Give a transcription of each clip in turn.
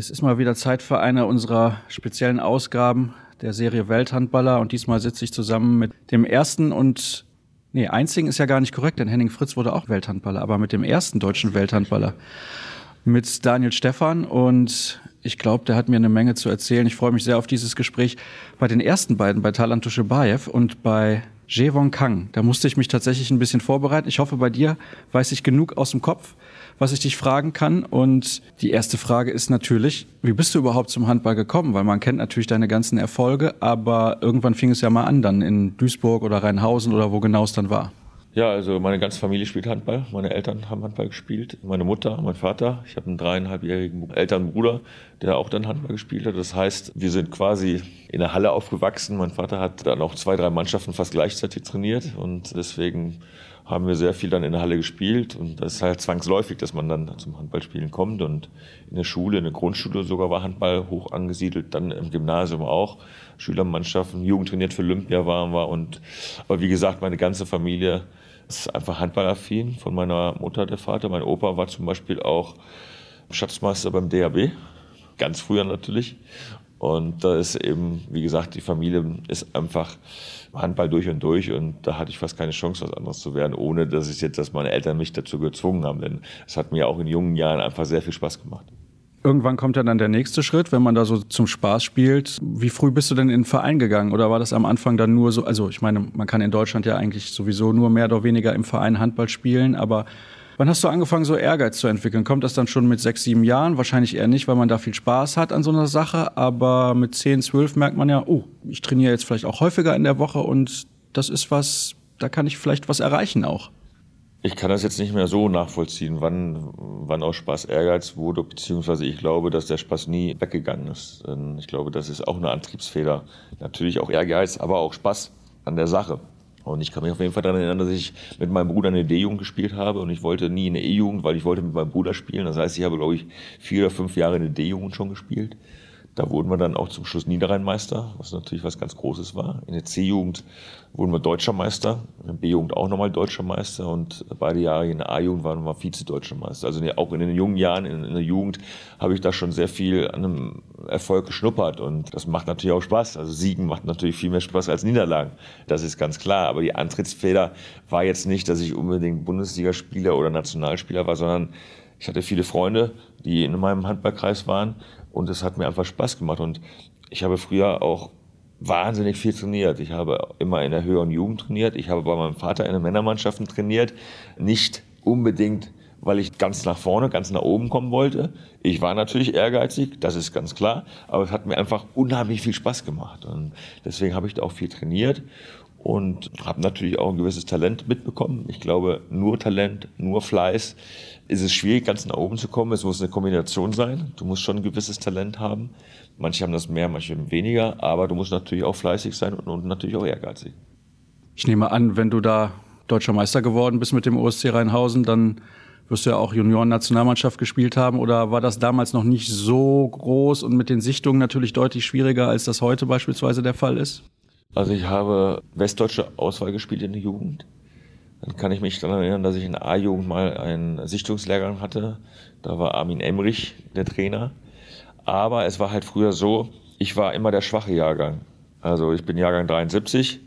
Es ist mal wieder Zeit für eine unserer speziellen Ausgaben der Serie Welthandballer und diesmal sitze ich zusammen mit dem ersten und nee, einzigen ist ja gar nicht korrekt, denn Henning Fritz wurde auch Welthandballer, aber mit dem ersten deutschen Welthandballer mit Daniel Stephan und ich glaube, der hat mir eine Menge zu erzählen. Ich freue mich sehr auf dieses Gespräch. Bei den ersten beiden, bei Talan Tuschebaev und bei Jevon Kang, da musste ich mich tatsächlich ein bisschen vorbereiten. Ich hoffe, bei dir weiß ich genug aus dem Kopf, was ich dich fragen kann. Und die erste Frage ist natürlich, wie bist du überhaupt zum Handball gekommen? Weil man kennt natürlich deine ganzen Erfolge, aber irgendwann fing es ja mal an, dann in Duisburg oder Rheinhausen oder wo genau es dann war. Ja, also meine ganze Familie spielt Handball. Meine Eltern haben Handball gespielt. Meine Mutter, mein Vater. Ich habe einen dreieinhalbjährigen älteren Bruder, der auch dann Handball gespielt hat. Das heißt, wir sind quasi in der Halle aufgewachsen. Mein Vater hat dann auch zwei, drei Mannschaften fast gleichzeitig trainiert und deswegen haben wir sehr viel dann in der Halle gespielt. Und das ist halt zwangsläufig, dass man dann zum Handballspielen kommt. Und in der Schule, in der Grundschule sogar war Handball hoch angesiedelt, dann im Gymnasium auch, Schülermannschaften, Jugend trainiert für Olympia waren wir. Und, aber wie gesagt, meine ganze Familie ist einfach handballaffin. Von meiner Mutter, der Vater. Mein Opa war zum Beispiel auch Schatzmeister beim DAB, ganz früher natürlich. Und da ist eben, wie gesagt, die Familie ist einfach Handball durch und durch und da hatte ich fast keine Chance, was anderes zu werden, ohne dass ich jetzt, dass meine Eltern mich dazu gezwungen haben. Denn es hat mir auch in jungen Jahren einfach sehr viel Spaß gemacht. Irgendwann kommt ja dann der nächste Schritt, wenn man da so zum Spaß spielt. Wie früh bist du denn in den Verein gegangen? Oder war das am Anfang dann nur so, also ich meine, man kann in Deutschland ja eigentlich sowieso nur mehr oder weniger im Verein Handball spielen, aber Wann hast du angefangen, so Ehrgeiz zu entwickeln? Kommt das dann schon mit sechs, sieben Jahren? Wahrscheinlich eher nicht, weil man da viel Spaß hat an so einer Sache. Aber mit zehn, zwölf merkt man ja, oh, ich trainiere jetzt vielleicht auch häufiger in der Woche und das ist was, da kann ich vielleicht was erreichen auch. Ich kann das jetzt nicht mehr so nachvollziehen, wann, wann aus Spaß Ehrgeiz wurde, beziehungsweise ich glaube, dass der Spaß nie weggegangen ist. Ich glaube, das ist auch eine Antriebsfeder. Natürlich auch Ehrgeiz, aber auch Spaß an der Sache. Und ich kann mich auf jeden Fall daran erinnern, dass ich mit meinem Bruder eine D-Jugend gespielt habe und ich wollte nie eine E-Jugend, weil ich wollte mit meinem Bruder spielen. Das heißt, ich habe, glaube ich, vier oder fünf Jahre eine D-Jugend schon gespielt. Da wurden wir dann auch zum Schluss Niederrheinmeister, was natürlich was ganz Großes war. In der C-Jugend wurden wir Deutscher Meister, in der B-Jugend auch nochmal Deutscher Meister und beide Jahre in der A-Jugend waren wir Vize-Deutscher Meister. Also auch in den jungen Jahren, in, der Jugend, habe ich da schon sehr viel an einem Erfolg geschnuppert und das macht natürlich auch Spaß. Also Siegen macht natürlich viel mehr Spaß als Niederlagen. Das ist ganz klar. Aber die Antrittsfeder war jetzt nicht, dass ich unbedingt Bundesligaspieler oder Nationalspieler war, sondern ich hatte viele Freunde, die in meinem Handballkreis waren und es hat mir einfach Spaß gemacht. Und ich habe früher auch wahnsinnig viel trainiert. Ich habe immer in der höheren Jugend trainiert. Ich habe bei meinem Vater in den Männermannschaften trainiert. Nicht unbedingt, weil ich ganz nach vorne, ganz nach oben kommen wollte. Ich war natürlich ehrgeizig, das ist ganz klar. Aber es hat mir einfach unheimlich viel Spaß gemacht. Und deswegen habe ich da auch viel trainiert und habe natürlich auch ein gewisses Talent mitbekommen. Ich glaube, nur Talent, nur Fleiß ist es schwierig, ganz nach oben zu kommen. Es muss eine Kombination sein. Du musst schon ein gewisses Talent haben. Manche haben das mehr, manche weniger, aber du musst natürlich auch fleißig sein und, und natürlich auch ehrgeizig. Ich nehme an, wenn du da deutscher Meister geworden bist mit dem OSC Rheinhausen, dann wirst du ja auch Junioren-Nationalmannschaft gespielt haben. Oder war das damals noch nicht so groß und mit den Sichtungen natürlich deutlich schwieriger, als das heute beispielsweise der Fall ist? Also ich habe westdeutsche Auswahl gespielt in der Jugend. Dann kann ich mich daran erinnern, dass ich in der A-Jugend mal einen Sichtungslehrgang hatte. Da war Armin Emrich der Trainer. Aber es war halt früher so, ich war immer der schwache Jahrgang. Also ich bin Jahrgang 73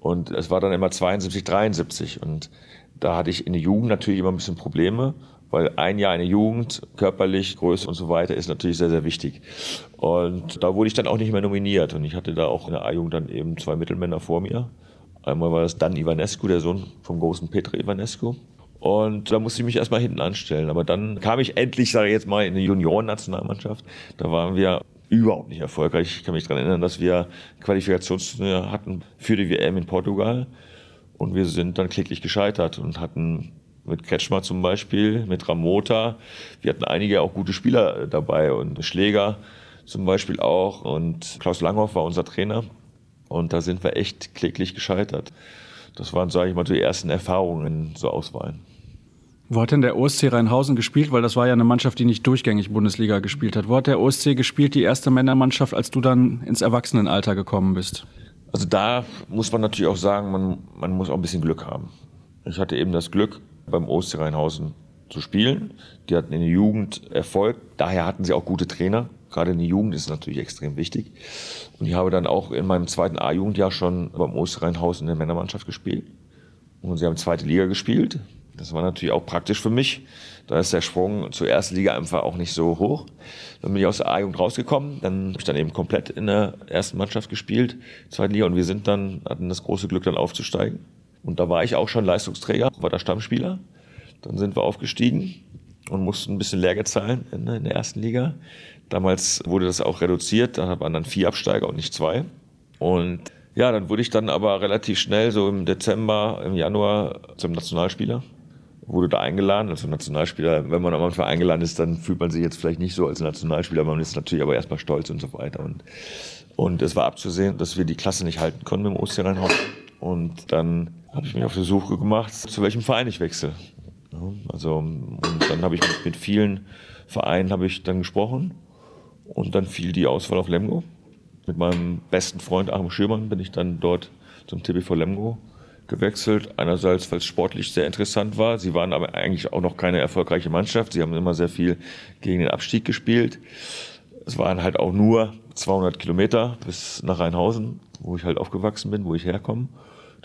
und es war dann immer 72, 73. Und da hatte ich in der Jugend natürlich immer ein bisschen Probleme, weil ein Jahr in der Jugend, körperlich, Größe und so weiter, ist natürlich sehr, sehr wichtig. Und da wurde ich dann auch nicht mehr nominiert. Und ich hatte da auch in der A-Jugend dann eben zwei Mittelmänner vor mir. Einmal war das Dan Ivanescu, der Sohn vom großen Petre Ivanescu. Und da musste ich mich erstmal hinten anstellen. Aber dann kam ich endlich, sage ich jetzt mal, in die Junioren-Nationalmannschaft. Da waren wir überhaupt nicht erfolgreich. Ich kann mich daran erinnern, dass wir Qualifikationsturnier hatten für die WM in Portugal. Und wir sind dann kläglich gescheitert und hatten mit Kretschmer zum Beispiel, mit Ramota. Wir hatten einige auch gute Spieler dabei und Schläger zum Beispiel auch. Und Klaus Langhoff war unser Trainer. Und da sind wir echt kläglich gescheitert. Das waren, sage ich mal, die ersten Erfahrungen so Auswahlen. Wo hat denn der OSC Rheinhausen gespielt? Weil das war ja eine Mannschaft, die nicht durchgängig Bundesliga gespielt hat. Wo hat der OSC gespielt, die erste Männermannschaft, als du dann ins Erwachsenenalter gekommen bist? Also da muss man natürlich auch sagen, man, man muss auch ein bisschen Glück haben. Ich hatte eben das Glück, beim OSC Rheinhausen zu spielen. Die hatten in der Jugend Erfolg. Daher hatten sie auch gute Trainer. Gerade in der Jugend ist es natürlich extrem wichtig. Und ich habe dann auch in meinem zweiten A-Jugendjahr schon beim Osterrheinhaus in der Männermannschaft gespielt. Und sie haben zweite Liga gespielt. Das war natürlich auch praktisch für mich. Da ist der Sprung zur ersten Liga einfach auch nicht so hoch. Dann bin ich aus der A-Jugend rausgekommen. Dann habe ich dann eben komplett in der ersten Mannschaft gespielt, zweite Liga. Und wir sind dann, hatten das große Glück, dann aufzusteigen. Und da war ich auch schon Leistungsträger, war der Stammspieler. Dann sind wir aufgestiegen und mussten ein bisschen Lehrgeld zahlen in, in der ersten Liga. Damals wurde das auch reduziert, da waren dann vier Absteiger und nicht zwei. Und ja, dann wurde ich dann aber relativ schnell, so im Dezember, im Januar, zum Nationalspieler. Wurde da eingeladen, also Nationalspieler. Wenn man am Anfang eingeladen ist, dann fühlt man sich jetzt vielleicht nicht so als Nationalspieler, man ist natürlich aber erstmal stolz und so weiter. Und, und es war abzusehen, dass wir die Klasse nicht halten konnten im Osterrheinhaus. Und dann habe ich mich auf die Suche gemacht, zu welchem Verein ich wechsle. Also, und dann habe ich mit, mit vielen Vereinen habe ich dann gesprochen und dann fiel die Auswahl auf Lemgo. Mit meinem besten Freund Achim Schürmann bin ich dann dort zum TBV Lemgo gewechselt. Einerseits, weil es sportlich sehr interessant war. Sie waren aber eigentlich auch noch keine erfolgreiche Mannschaft. Sie haben immer sehr viel gegen den Abstieg gespielt. Es waren halt auch nur 200 Kilometer bis nach Rheinhausen, wo ich halt aufgewachsen bin, wo ich herkomme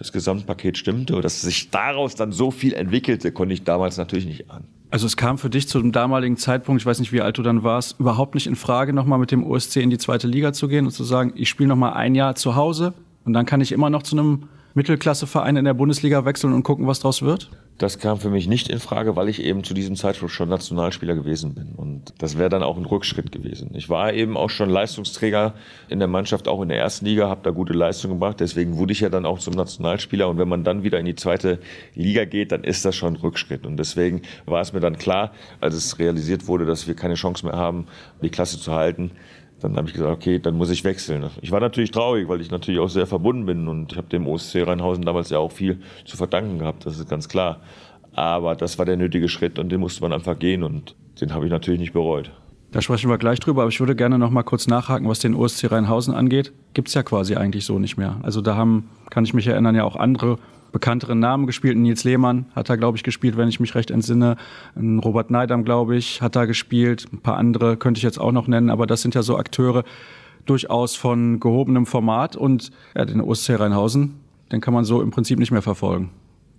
das Gesamtpaket stimmte. Dass sich daraus dann so viel entwickelte, konnte ich damals natürlich nicht ahnen. Also es kam für dich zu dem damaligen Zeitpunkt, ich weiß nicht, wie alt du dann warst, überhaupt nicht in Frage, nochmal mit dem OSC in die zweite Liga zu gehen und zu sagen, ich spiele nochmal ein Jahr zu Hause und dann kann ich immer noch zu einem Mittelklasseverein in der Bundesliga wechseln und gucken, was draus wird? Das kam für mich nicht in Frage, weil ich eben zu diesem Zeitpunkt schon Nationalspieler gewesen bin. Und das wäre dann auch ein Rückschritt gewesen. Ich war eben auch schon Leistungsträger in der Mannschaft, auch in der ersten Liga, habe da gute Leistungen gebracht. Deswegen wurde ich ja dann auch zum Nationalspieler. Und wenn man dann wieder in die zweite Liga geht, dann ist das schon ein Rückschritt. Und deswegen war es mir dann klar, als es realisiert wurde, dass wir keine Chance mehr haben, die Klasse zu halten, dann habe ich gesagt, okay, dann muss ich wechseln. Ich war natürlich traurig, weil ich natürlich auch sehr verbunden bin und ich habe dem OSC Rheinhausen damals ja auch viel zu verdanken gehabt, das ist ganz klar. Aber das war der nötige Schritt und den musste man einfach gehen und den habe ich natürlich nicht bereut. Da sprechen wir gleich drüber, aber ich würde gerne noch mal kurz nachhaken, was den OSC Rheinhausen angeht. Gibt es ja quasi eigentlich so nicht mehr. Also da haben, kann ich mich erinnern, ja auch andere bekannteren Namen gespielt. Nils Lehmann hat da, glaube ich, gespielt, wenn ich mich recht entsinne. Robert Neidam, glaube ich, hat da gespielt. Ein paar andere könnte ich jetzt auch noch nennen, aber das sind ja so Akteure durchaus von gehobenem Format und ja, den OSC Rheinhausen, den kann man so im Prinzip nicht mehr verfolgen.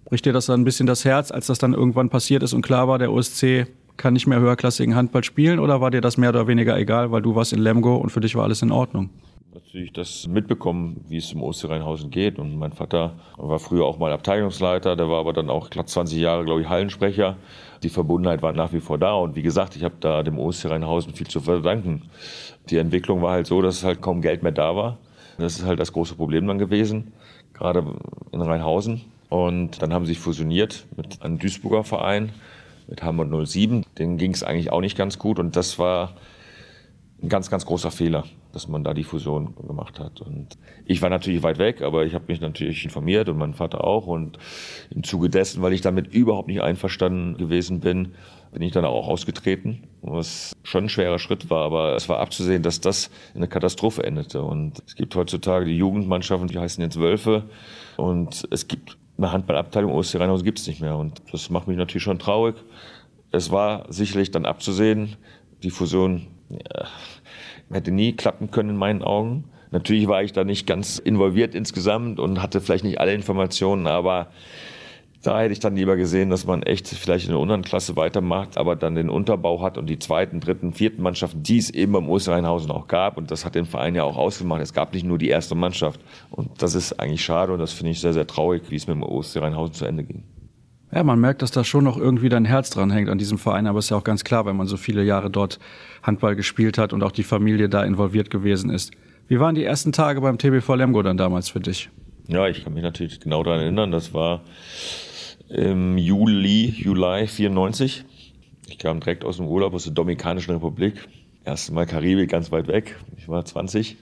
Bricht dir das dann ein bisschen das Herz, als das dann irgendwann passiert ist und klar war, der OSC kann nicht mehr höherklassigen Handball spielen oder war dir das mehr oder weniger egal, weil du warst in Lemgo und für dich war alles in Ordnung? Natürlich das mitbekommen, wie es im Osterrheinhausen geht. Und mein Vater war früher auch mal Abteilungsleiter, der war aber dann auch knapp 20 Jahre, glaube ich, Hallensprecher. Die Verbundenheit war nach wie vor da. Und wie gesagt, ich habe da dem Osterrheinhausen viel zu verdanken. Die Entwicklung war halt so, dass halt kaum Geld mehr da war. Das ist halt das große Problem dann gewesen, gerade in Rheinhausen. Und dann haben sie sich fusioniert mit einem Duisburger Verein, mit Hamburg 07. Denen ging es eigentlich auch nicht ganz gut. Und das war ein ganz, ganz großer Fehler, dass man da die Fusion gemacht hat. Und ich war natürlich weit weg, aber ich habe mich natürlich informiert und mein Vater auch. Und im Zuge dessen, weil ich damit überhaupt nicht einverstanden gewesen bin, bin ich dann auch ausgetreten, was schon ein schwerer Schritt war, aber es war abzusehen, dass das in einer Katastrophe endete. Und es gibt heutzutage die Jugendmannschaften, die heißen jetzt Wölfe. Und es gibt eine Handballabteilung Osterrheinhaus gibt es nicht mehr. Und das macht mich natürlich schon traurig. Es war sicherlich dann abzusehen, die Fusion ja, hätte nie klappen können in meinen Augen. Natürlich war ich da nicht ganz involviert insgesamt und hatte vielleicht nicht alle Informationen, aber da hätte ich dann lieber gesehen, dass man echt vielleicht in der unteren Klasse weitermacht, aber dann den Unterbau hat und die zweiten, dritten, vierten Mannschaften, die es eben beim Osterrheinhausen auch gab. Und das hat den Verein ja auch ausgemacht. Es gab nicht nur die erste Mannschaft. Und das ist eigentlich schade und das finde ich sehr, sehr traurig, wie es mit dem Osterrheinhausen zu Ende ging. Ja, man merkt, dass da schon noch irgendwie dein Herz dran hängt an diesem Verein, aber es ist ja auch ganz klar, wenn man so viele Jahre dort Handball gespielt hat und auch die Familie da involviert gewesen ist. Wie waren die ersten Tage beim TBV Lemgo dann damals für dich? Ja, ich kann mich natürlich genau daran erinnern. Das war im Juli, Juli 94. Ich kam direkt aus dem Urlaub aus der Dominikanischen Republik. Erste Mal Karibik, ganz weit weg. Ich war 20.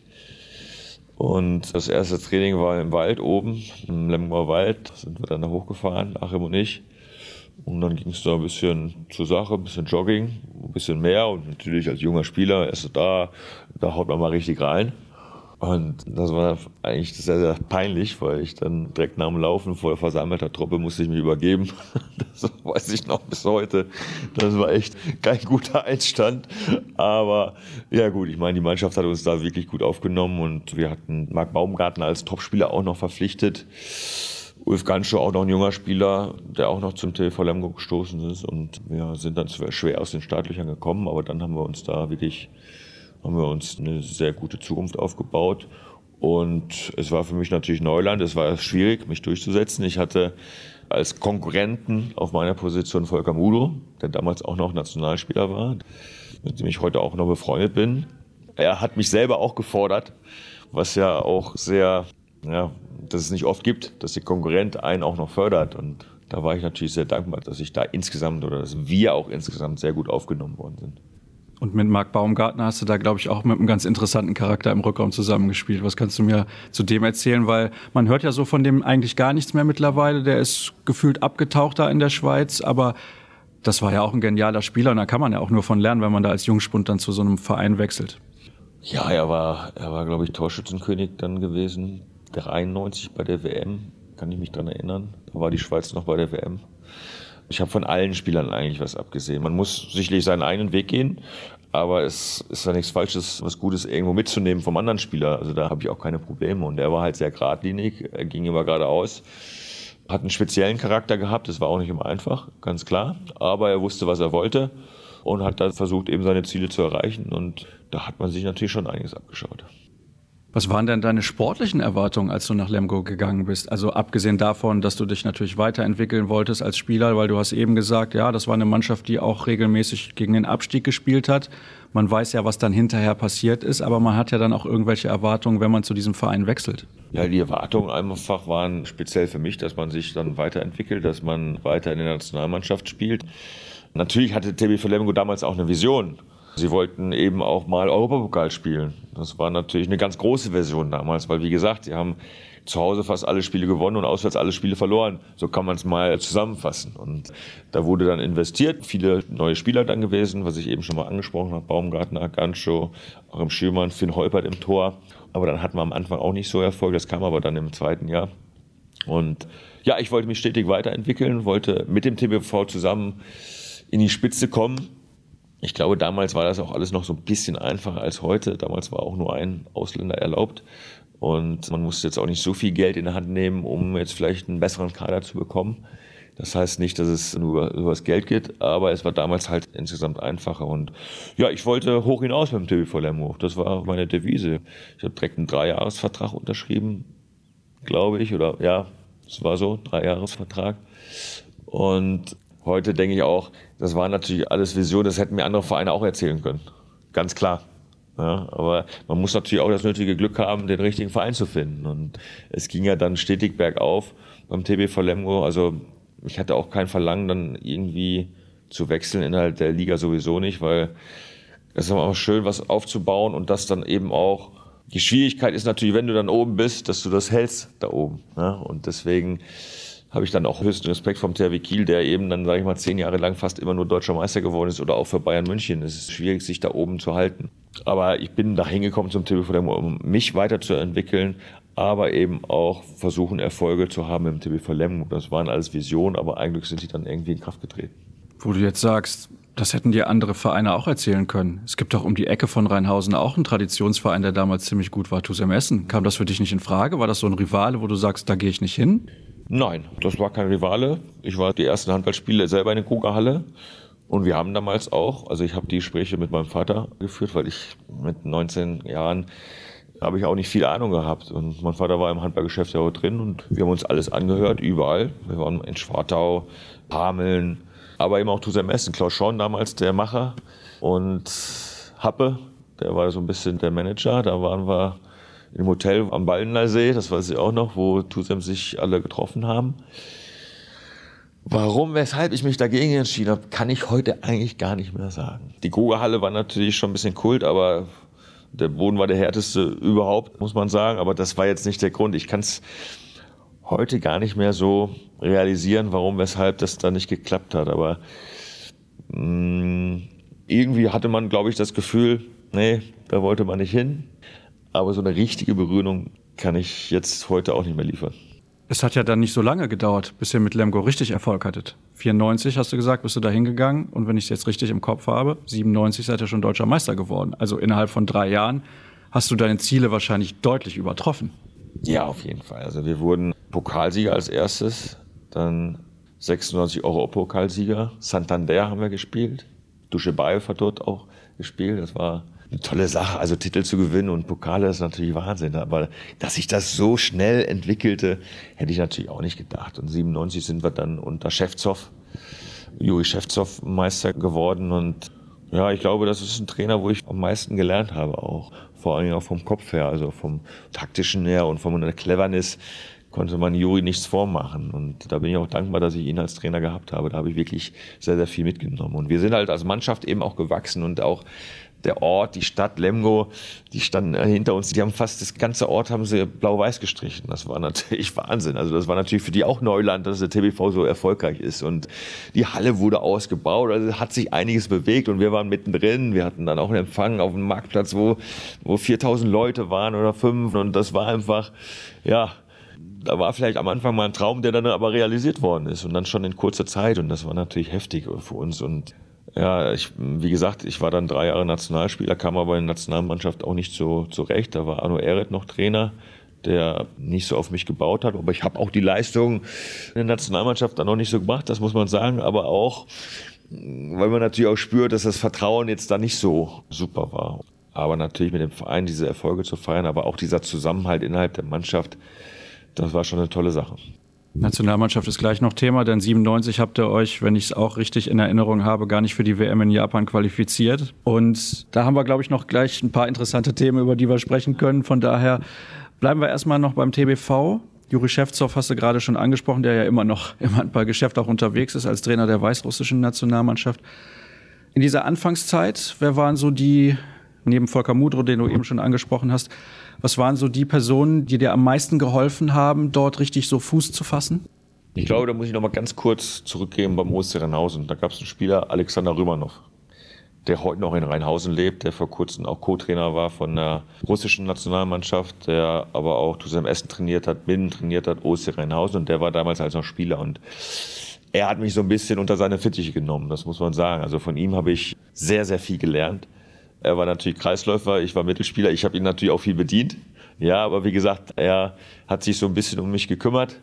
Und das erste Training war im Wald oben, im Lemmer Wald. Da sind wir dann da hochgefahren, Achim und ich. Und dann ging es da ein bisschen zur Sache, ein bisschen Jogging, ein bisschen mehr. Und natürlich als junger Spieler, erst da, da haut man mal richtig rein. Und das war eigentlich sehr, sehr peinlich, weil ich dann direkt nach dem Laufen vor versammelter Truppe musste ich mich übergeben. Das weiß ich noch bis heute. Das war echt kein guter Einstand. Aber ja gut, ich meine, die Mannschaft hat uns da wirklich gut aufgenommen und wir hatten Marc Baumgarten als Topspieler auch noch verpflichtet. Ulf Ganschow auch noch ein junger Spieler, der auch noch zum TV Lemgo gestoßen ist. Und wir sind dann schwer aus den Startlöchern gekommen, aber dann haben wir uns da wirklich haben wir uns eine sehr gute Zukunft aufgebaut. Und es war für mich natürlich Neuland. Es war schwierig, mich durchzusetzen. Ich hatte als Konkurrenten auf meiner Position Volker Mudo, der damals auch noch Nationalspieler war, mit dem ich heute auch noch befreundet bin. Er hat mich selber auch gefordert, was ja auch sehr, ja, dass es nicht oft gibt, dass der Konkurrent einen auch noch fördert. Und da war ich natürlich sehr dankbar, dass ich da insgesamt oder dass wir auch insgesamt sehr gut aufgenommen worden sind. Und mit Marc Baumgartner hast du da, glaube ich, auch mit einem ganz interessanten Charakter im Rückraum zusammengespielt. Was kannst du mir zu dem erzählen? Weil man hört ja so von dem eigentlich gar nichts mehr mittlerweile. Der ist gefühlt abgetaucht da in der Schweiz, aber das war ja auch ein genialer Spieler und da kann man ja auch nur von lernen, wenn man da als Jungspund dann zu so einem Verein wechselt. Ja, er war, er war, glaube ich, Torschützenkönig dann gewesen. 93 bei der WM, kann ich mich dran erinnern. Da war die Schweiz noch bei der WM. Ich habe von allen Spielern eigentlich was abgesehen. Man muss sicherlich seinen eigenen Weg gehen, aber es ist ja nichts Falsches, was Gutes irgendwo mitzunehmen vom anderen Spieler. Also da habe ich auch keine Probleme. Und er war halt sehr geradlinig, er ging immer geradeaus, hat einen speziellen Charakter gehabt, das war auch nicht immer einfach, ganz klar. Aber er wusste, was er wollte und hat dann versucht, eben seine Ziele zu erreichen. Und da hat man sich natürlich schon einiges abgeschaut. Was waren denn deine sportlichen Erwartungen, als du nach Lemgo gegangen bist? Also abgesehen davon, dass du dich natürlich weiterentwickeln wolltest als Spieler, weil du hast eben gesagt, ja, das war eine Mannschaft, die auch regelmäßig gegen den Abstieg gespielt hat. Man weiß ja, was dann hinterher passiert ist, aber man hat ja dann auch irgendwelche Erwartungen, wenn man zu diesem Verein wechselt. Ja, die Erwartungen einfach waren speziell für mich, dass man sich dann weiterentwickelt, dass man weiter in der Nationalmannschaft spielt. Natürlich hatte TB Lemgo damals auch eine Vision. Sie wollten eben auch mal Europapokal spielen. Das war natürlich eine ganz große Version damals, weil wie gesagt, sie haben zu Hause fast alle Spiele gewonnen und auswärts alle Spiele verloren. So kann man es mal zusammenfassen. Und da wurde dann investiert, viele neue Spieler dann gewesen, was ich eben schon mal angesprochen habe, Baumgartner, Gancho, auch im Schürmann, Finn Holpert im Tor. Aber dann hatten wir am Anfang auch nicht so Erfolg, das kam aber dann im zweiten Jahr. Und ja, ich wollte mich stetig weiterentwickeln, wollte mit dem TBV zusammen in die Spitze kommen ich glaube, damals war das auch alles noch so ein bisschen einfacher als heute. Damals war auch nur ein Ausländer erlaubt. Und man musste jetzt auch nicht so viel Geld in der Hand nehmen, um jetzt vielleicht einen besseren Kader zu bekommen. Das heißt nicht, dass es nur über das Geld geht, aber es war damals halt insgesamt einfacher. Und ja, ich wollte hoch hinaus beim TV Lemgo. Das war meine Devise. Ich habe direkt einen Dreijahresvertrag unterschrieben, glaube ich. Oder ja, es war so, Dreijahresvertrag. Und Heute denke ich auch, das war natürlich alles Vision, das hätten mir andere Vereine auch erzählen können. Ganz klar. Ja, aber man muss natürlich auch das nötige Glück haben, den richtigen Verein zu finden. Und es ging ja dann stetig bergauf beim TBV Lemgo. Also ich hatte auch kein Verlangen, dann irgendwie zu wechseln innerhalb der Liga sowieso nicht, weil es ist auch schön, was aufzubauen und das dann eben auch. Die Schwierigkeit ist natürlich, wenn du dann oben bist, dass du das hältst da oben. Ja? Und deswegen habe ich dann auch höchsten Respekt vom THW Kiel, der eben dann, sage ich mal, zehn Jahre lang fast immer nur deutscher Meister geworden ist oder auch für Bayern München. Es ist schwierig, sich da oben zu halten. Aber ich bin da hingekommen zum TBV Lemgo, um mich weiterzuentwickeln, aber eben auch versuchen, Erfolge zu haben im TBV Lemgo. Das waren alles Visionen, aber eigentlich sind sie dann irgendwie in Kraft getreten. Wo du jetzt sagst, das hätten dir andere Vereine auch erzählen können. Es gibt doch um die Ecke von Rheinhausen auch einen Traditionsverein, der damals ziemlich gut war, Tusem Essen. Kam das für dich nicht in Frage? War das so ein Rivale, wo du sagst, da gehe ich nicht hin? Nein, das war kein Rivale. Ich war die ersten Handballspiele selber in der Kogerhalle. Und wir haben damals auch, also ich habe die Gespräche mit meinem Vater geführt, weil ich mit 19 Jahren habe ich auch nicht viel Ahnung gehabt. Und mein Vater war im Handballgeschäft ja auch drin und wir haben uns alles angehört, überall. Wir waren in Schwartau, Hameln, aber eben auch Tusem Essen. Klaus Schorn damals der Macher und Happe, der war so ein bisschen der Manager. Da waren wir im Hotel am Baldener das weiß ich auch noch, wo Tusem sich alle getroffen haben. Warum, weshalb ich mich dagegen entschieden habe, kann ich heute eigentlich gar nicht mehr sagen. Die Kogerhalle war natürlich schon ein bisschen Kult, aber der Boden war der härteste überhaupt, muss man sagen. Aber das war jetzt nicht der Grund. Ich kann es heute gar nicht mehr so realisieren, warum, weshalb das da nicht geklappt hat. Aber mh, mm, irgendwie hatte man, glaube ich, das Gefühl, nee, da wollte man nicht hin. Aber so eine richtige Berührung kann ich jetzt heute auch nicht mehr liefern. Es hat ja dann nicht so lange gedauert, bis ihr mit Lemgo richtig Erfolg hattet. 94 hast du gesagt, bist du da hingegangen und wenn ich es jetzt richtig im Kopf habe, 97 seid ihr schon deutscher Meister geworden. Also innerhalb von drei Jahren hast du deine Ziele wahrscheinlich deutlich übertroffen. Ja, auf jeden Fall. Also wir wurden Pokalsieger als erstes, dann 96 Euro-Pokalsieger, Santander haben wir gespielt, Duschebaev hat dort auch gespielt, das war eine tolle Sache. Also Titel zu gewinnen und Pokale ist natürlich Wahnsinn. Aber dass sich das so schnell entwickelte, hätte ich natürlich auch nicht gedacht. Und 97 sind wir dann unter Schäfzow, Juri Schäfzow Meister geworden. Und ja, ich glaube, das ist ein Trainer, wo ich am meisten gelernt habe auch. Vor allem auch vom Kopf her, also vom taktischen her und von der Cleverness konnte man Juri nichts vormachen. Und da bin ich auch dankbar, dass ich ihn als Trainer gehabt habe. Da habe ich wirklich sehr, sehr viel mitgenommen. Und wir sind halt als Mannschaft eben auch gewachsen und auch der Ort, die Stadt Lemgo, die standen hinter uns. Die haben fast das ganze Ort haben sie blau-weiß gestrichen. Das war natürlich Wahnsinn. Also das war natürlich für die auch Neuland, dass der TBV so erfolgreich ist. Und die Halle wurde ausgebaut. Also hat sich einiges bewegt und wir waren mittendrin. Wir hatten dann auch einen Empfang auf dem Marktplatz, wo, wo 4000 Leute waren oder fünf. Und das war einfach, ja, da war vielleicht am Anfang mal ein Traum, der dann aber realisiert worden ist und dann schon in kurzer Zeit. Und das war natürlich heftig für uns. Und ja, ich, wie gesagt, ich war dann drei Jahre Nationalspieler, kam aber in der Nationalmannschaft auch nicht so zurecht. Da war Arno Ehret noch Trainer, der nicht so auf mich gebaut hat. Aber ich habe auch die Leistung in der Nationalmannschaft dann noch nicht so gemacht, das muss man sagen. Aber auch, weil man natürlich auch spürt, dass das Vertrauen jetzt da nicht so super war. Aber natürlich mit dem Verein diese Erfolge zu feiern, aber auch dieser Zusammenhalt innerhalb der Mannschaft, das war schon eine tolle Sache. Nationalmannschaft ist gleich noch Thema, denn 97 habt ihr euch, wenn ich es auch richtig in Erinnerung habe, gar nicht für die WM in Japan qualifiziert. Und da haben wir, glaube ich, noch gleich ein paar interessante Themen, über die wir sprechen können. Von daher bleiben wir erstmal noch beim TBV. Juri Schewzow hast du gerade schon angesprochen, der ja immer noch im Handballgeschäft auch unterwegs ist als Trainer der weißrussischen Nationalmannschaft. In dieser Anfangszeit, wer waren so die, neben Volker Mudro, den du eben schon angesprochen hast, was waren so die Personen, die dir am meisten geholfen haben, dort richtig so Fuß zu fassen? Ich glaube, da muss ich noch mal ganz kurz zurückgehen beim OSC Rheinhausen. Da gab es einen Spieler, Alexander Rümanov, der heute noch in Rheinhausen lebt, der vor kurzem auch Co-Trainer war von der russischen Nationalmannschaft, der aber auch zusammen Essen trainiert hat, Binnen trainiert hat, OSC Rheinhausen und der war damals als noch Spieler und er hat mich so ein bisschen unter seine Fittiche genommen, das muss man sagen. Also von ihm habe ich sehr, sehr viel gelernt. Er war natürlich Kreisläufer, ich war Mittelspieler, ich habe ihn natürlich auch viel bedient. Ja, aber wie gesagt, er hat sich so ein bisschen um mich gekümmert.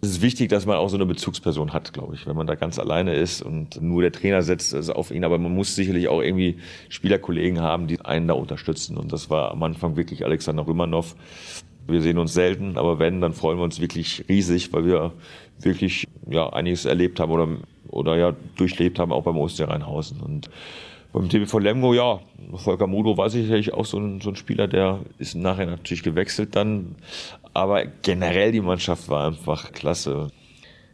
Es ist wichtig, dass man auch so eine Bezugsperson hat, glaube ich. Wenn man da ganz alleine ist und nur der Trainer setzt es auf ihn. Aber man muss sicherlich auch irgendwie Spielerkollegen haben, die einen da unterstützen. Und das war am Anfang wirklich Alexander Rümanov. Wir sehen uns selten, aber wenn, dann freuen wir uns wirklich riesig, weil wir wirklich ja, einiges erlebt haben oder, oder ja, durchlebt haben, auch beim Osterrheinhausen. Und beim TBV Lemgo, ja, Volker Mudo war sicherlich auch so ein, so ein Spieler, der ist nachher natürlich gewechselt dann. Aber generell die Mannschaft war einfach klasse.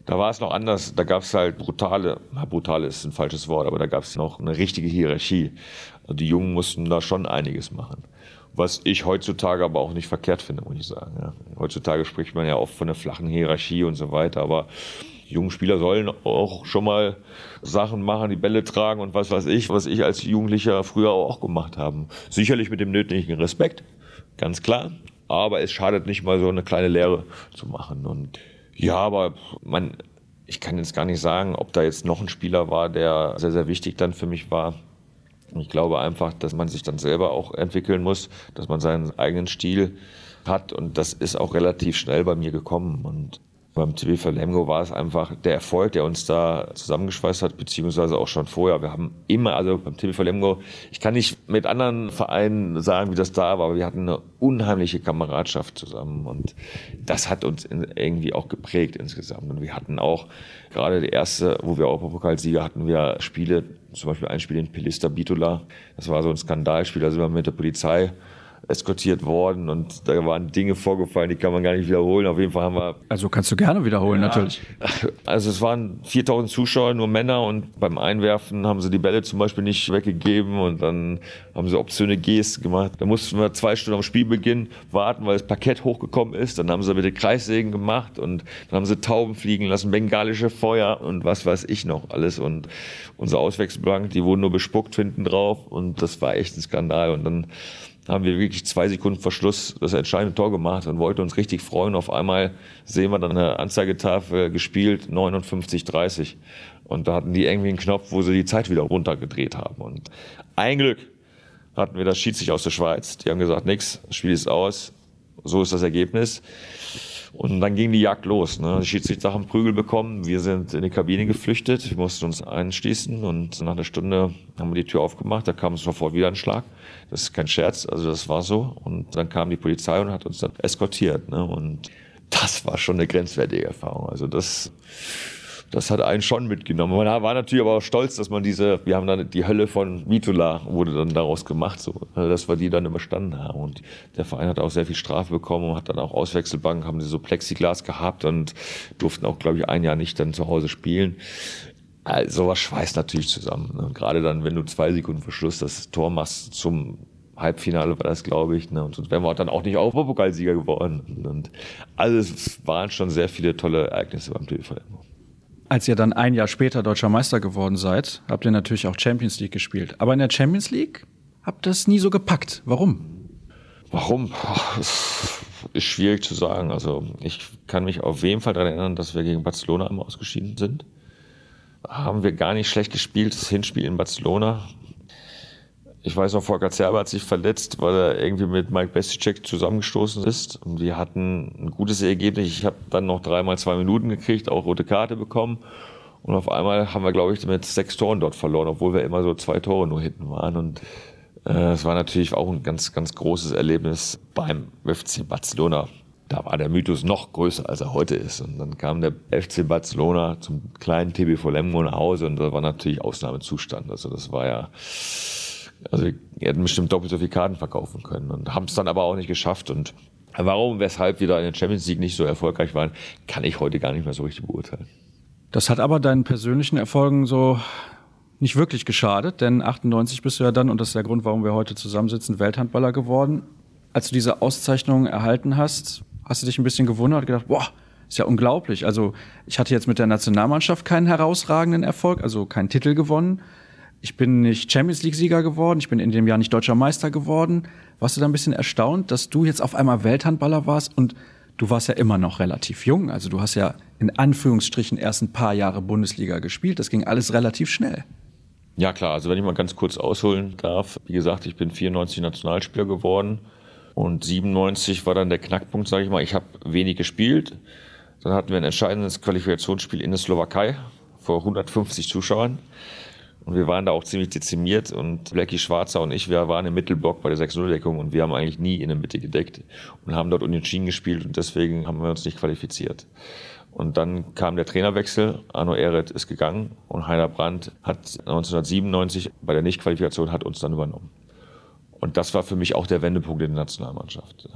Da war es noch anders. Da gab es halt brutale, brutale ist ein falsches Wort, aber da gab es noch eine richtige Hierarchie. Die Jungen mussten da schon einiges machen. Was ich heutzutage aber auch nicht verkehrt finde, muss ich sagen. Ja. Heutzutage spricht man ja oft von einer flachen Hierarchie und so weiter, aber jungen Spieler sollen auch schon mal Sachen machen, die Bälle tragen und was weiß ich, was ich als Jugendlicher früher auch gemacht habe. Sicherlich mit dem nötigen Respekt, ganz klar. Aber es schadet nicht mal so eine kleine Lehre zu machen. Und ja, aber man, ich kann jetzt gar nicht sagen, ob da jetzt noch ein Spieler war, der sehr, sehr wichtig dann für mich war. Ich glaube einfach, dass man sich dann selber auch entwickeln muss, dass man seinen eigenen Stil hat und das ist auch relativ schnell bei mir gekommen. Und beim TV Lemgo war es einfach der Erfolg, der uns da zusammengeschweißt hat, beziehungsweise auch schon vorher. Wir haben immer, also beim TV Lemgo, ich kann nicht mit anderen Vereinen sagen, wie das da war, aber wir hatten eine unheimliche Kameradschaft zusammen und das hat uns irgendwie auch geprägt insgesamt. Und wir hatten auch gerade die erste, wo wir Europapokalsieger hatten, wir Spiele, zum Beispiel ein Spiel in Pilista Bitola, das war so ein Skandalspiel, da sind wir mit der Polizei eskortiert worden und da waren Dinge vorgefallen, die kann man gar nicht wiederholen. Auf jeden Fall haben wir. Also kannst du gerne wiederholen, ja, natürlich. Also es waren 4000 Zuschauer, nur Männer und beim Einwerfen haben sie die Bälle zum Beispiel nicht weggegeben und dann haben sie obszöne Gesten gemacht. Da mussten wir zwei Stunden am Spielbeginn warten, weil das Parkett hochgekommen ist. Dann haben sie wieder Kreissägen gemacht und dann haben sie Tauben fliegen lassen, bengalische Feuer und was weiß ich noch alles. Und unsere Auswechselbank, die wurden nur bespuckt hinten drauf und das war echt ein Skandal. Und dann haben wir wirklich zwei Sekunden Verschluss das entscheidende Tor gemacht und wollten uns richtig freuen. Auf einmal sehen wir dann eine Anzeigetafel gespielt, 59, 30. Und da hatten die irgendwie einen Knopf, wo sie die Zeit wieder runtergedreht haben. Und ein Glück hatten wir das Schiedsrichter aus der Schweiz. Die haben gesagt, nix, das Spiel ist aus. So ist das Ergebnis. Und dann ging die Jagd los. Ne? Die Schiedsrichter haben Prügel bekommen. Wir sind in die Kabine geflüchtet. Wir mussten uns einschließen und nach einer Stunde haben wir die Tür aufgemacht. Da kam sofort wieder ein Schlag. Das ist kein Scherz. Also das war so. Und dann kam die Polizei und hat uns dann eskortiert. Ne? Und das war schon eine grenzwertige Erfahrung. Also das das hat einen schon mitgenommen. Man war natürlich aber auch stolz, dass man diese, wir haben dann die Hölle von Vitula wurde dann daraus gemacht, so, dass wir die dann überstanden haben. Und der Verein hat auch sehr viel Strafe bekommen und hat dann auch Auswechselbank, haben sie so Plexiglas gehabt und durften auch, glaube ich, ein Jahr nicht dann zu Hause spielen. Also was schweißt natürlich zusammen. Ne? Gerade dann, wenn du zwei Sekunden Verschluss das Tor machst zum Halbfinale war das, glaube ich. Ne? Und sonst wären wir dann auch nicht Europapokalsieger geworden. Und also es waren schon sehr viele tolle Ereignisse beim TVM. Als ihr dann ein Jahr später deutscher Meister geworden seid, habt ihr natürlich auch Champions League gespielt. Aber in der Champions League habt ihr es nie so gepackt. Warum? Warum? Das ist schwierig zu sagen. Also ich kann mich auf jeden Fall daran erinnern, dass wir gegen Barcelona einmal ausgeschieden sind. Haben wir gar nicht schlecht gespielt, das Hinspiel in Barcelona. Ich weiß noch, Volker Zerber hat sich verletzt, weil er irgendwie mit Mike Besticek zusammengestoßen ist. Und wir hatten ein gutes Ergebnis. Ich habe dann noch dreimal zwei Minuten gekriegt, auch rote Karte bekommen. Und auf einmal haben wir, glaube ich, mit sechs Toren dort verloren, obwohl wir immer so zwei Tore nur hinten waren. Und äh, es war natürlich auch ein ganz, ganz großes Erlebnis beim FC Barcelona. Da war der Mythos noch größer, als er heute ist. Und dann kam der FC Barcelona zum kleinen TBV Lemgo nach Hause und das war natürlich Ausnahmezustand. Also das war ja also wir hätten bestimmt doppelt so viele Karten verkaufen können und haben es dann aber auch nicht geschafft. Und warum, weshalb wir da in der Champions League nicht so erfolgreich waren, kann ich heute gar nicht mehr so richtig beurteilen. Das hat aber deinen persönlichen Erfolgen so nicht wirklich geschadet, denn 98 bist du ja dann, und das ist der Grund, warum wir heute zusammensitzen, Welthandballer geworden. Als du diese Auszeichnung erhalten hast, hast du dich ein bisschen gewundert und gedacht, boah, ist ja unglaublich. Also ich hatte jetzt mit der Nationalmannschaft keinen herausragenden Erfolg, also keinen Titel gewonnen ich bin nicht Champions League-Sieger geworden, ich bin in dem Jahr nicht deutscher Meister geworden. Warst du da ein bisschen erstaunt, dass du jetzt auf einmal Welthandballer warst und du warst ja immer noch relativ jung. Also du hast ja in Anführungsstrichen erst ein paar Jahre Bundesliga gespielt. Das ging alles relativ schnell. Ja klar, also wenn ich mal ganz kurz ausholen darf. Wie gesagt, ich bin 94 Nationalspieler geworden und 97 war dann der Knackpunkt, sage ich mal. Ich habe wenig gespielt. Dann hatten wir ein entscheidendes Qualifikationsspiel in der Slowakei vor 150 Zuschauern. Und wir waren da auch ziemlich dezimiert und Blackie Schwarzer und ich, wir waren im Mittelblock bei der 6-0-Deckung und wir haben eigentlich nie in der Mitte gedeckt und haben dort unentschieden gespielt und deswegen haben wir uns nicht qualifiziert. Und dann kam der Trainerwechsel, Arno Ehret ist gegangen und Heiner Brandt hat 1997 bei der Nichtqualifikation hat uns dann übernommen. Und das war für mich auch der Wendepunkt in der Nationalmannschaft.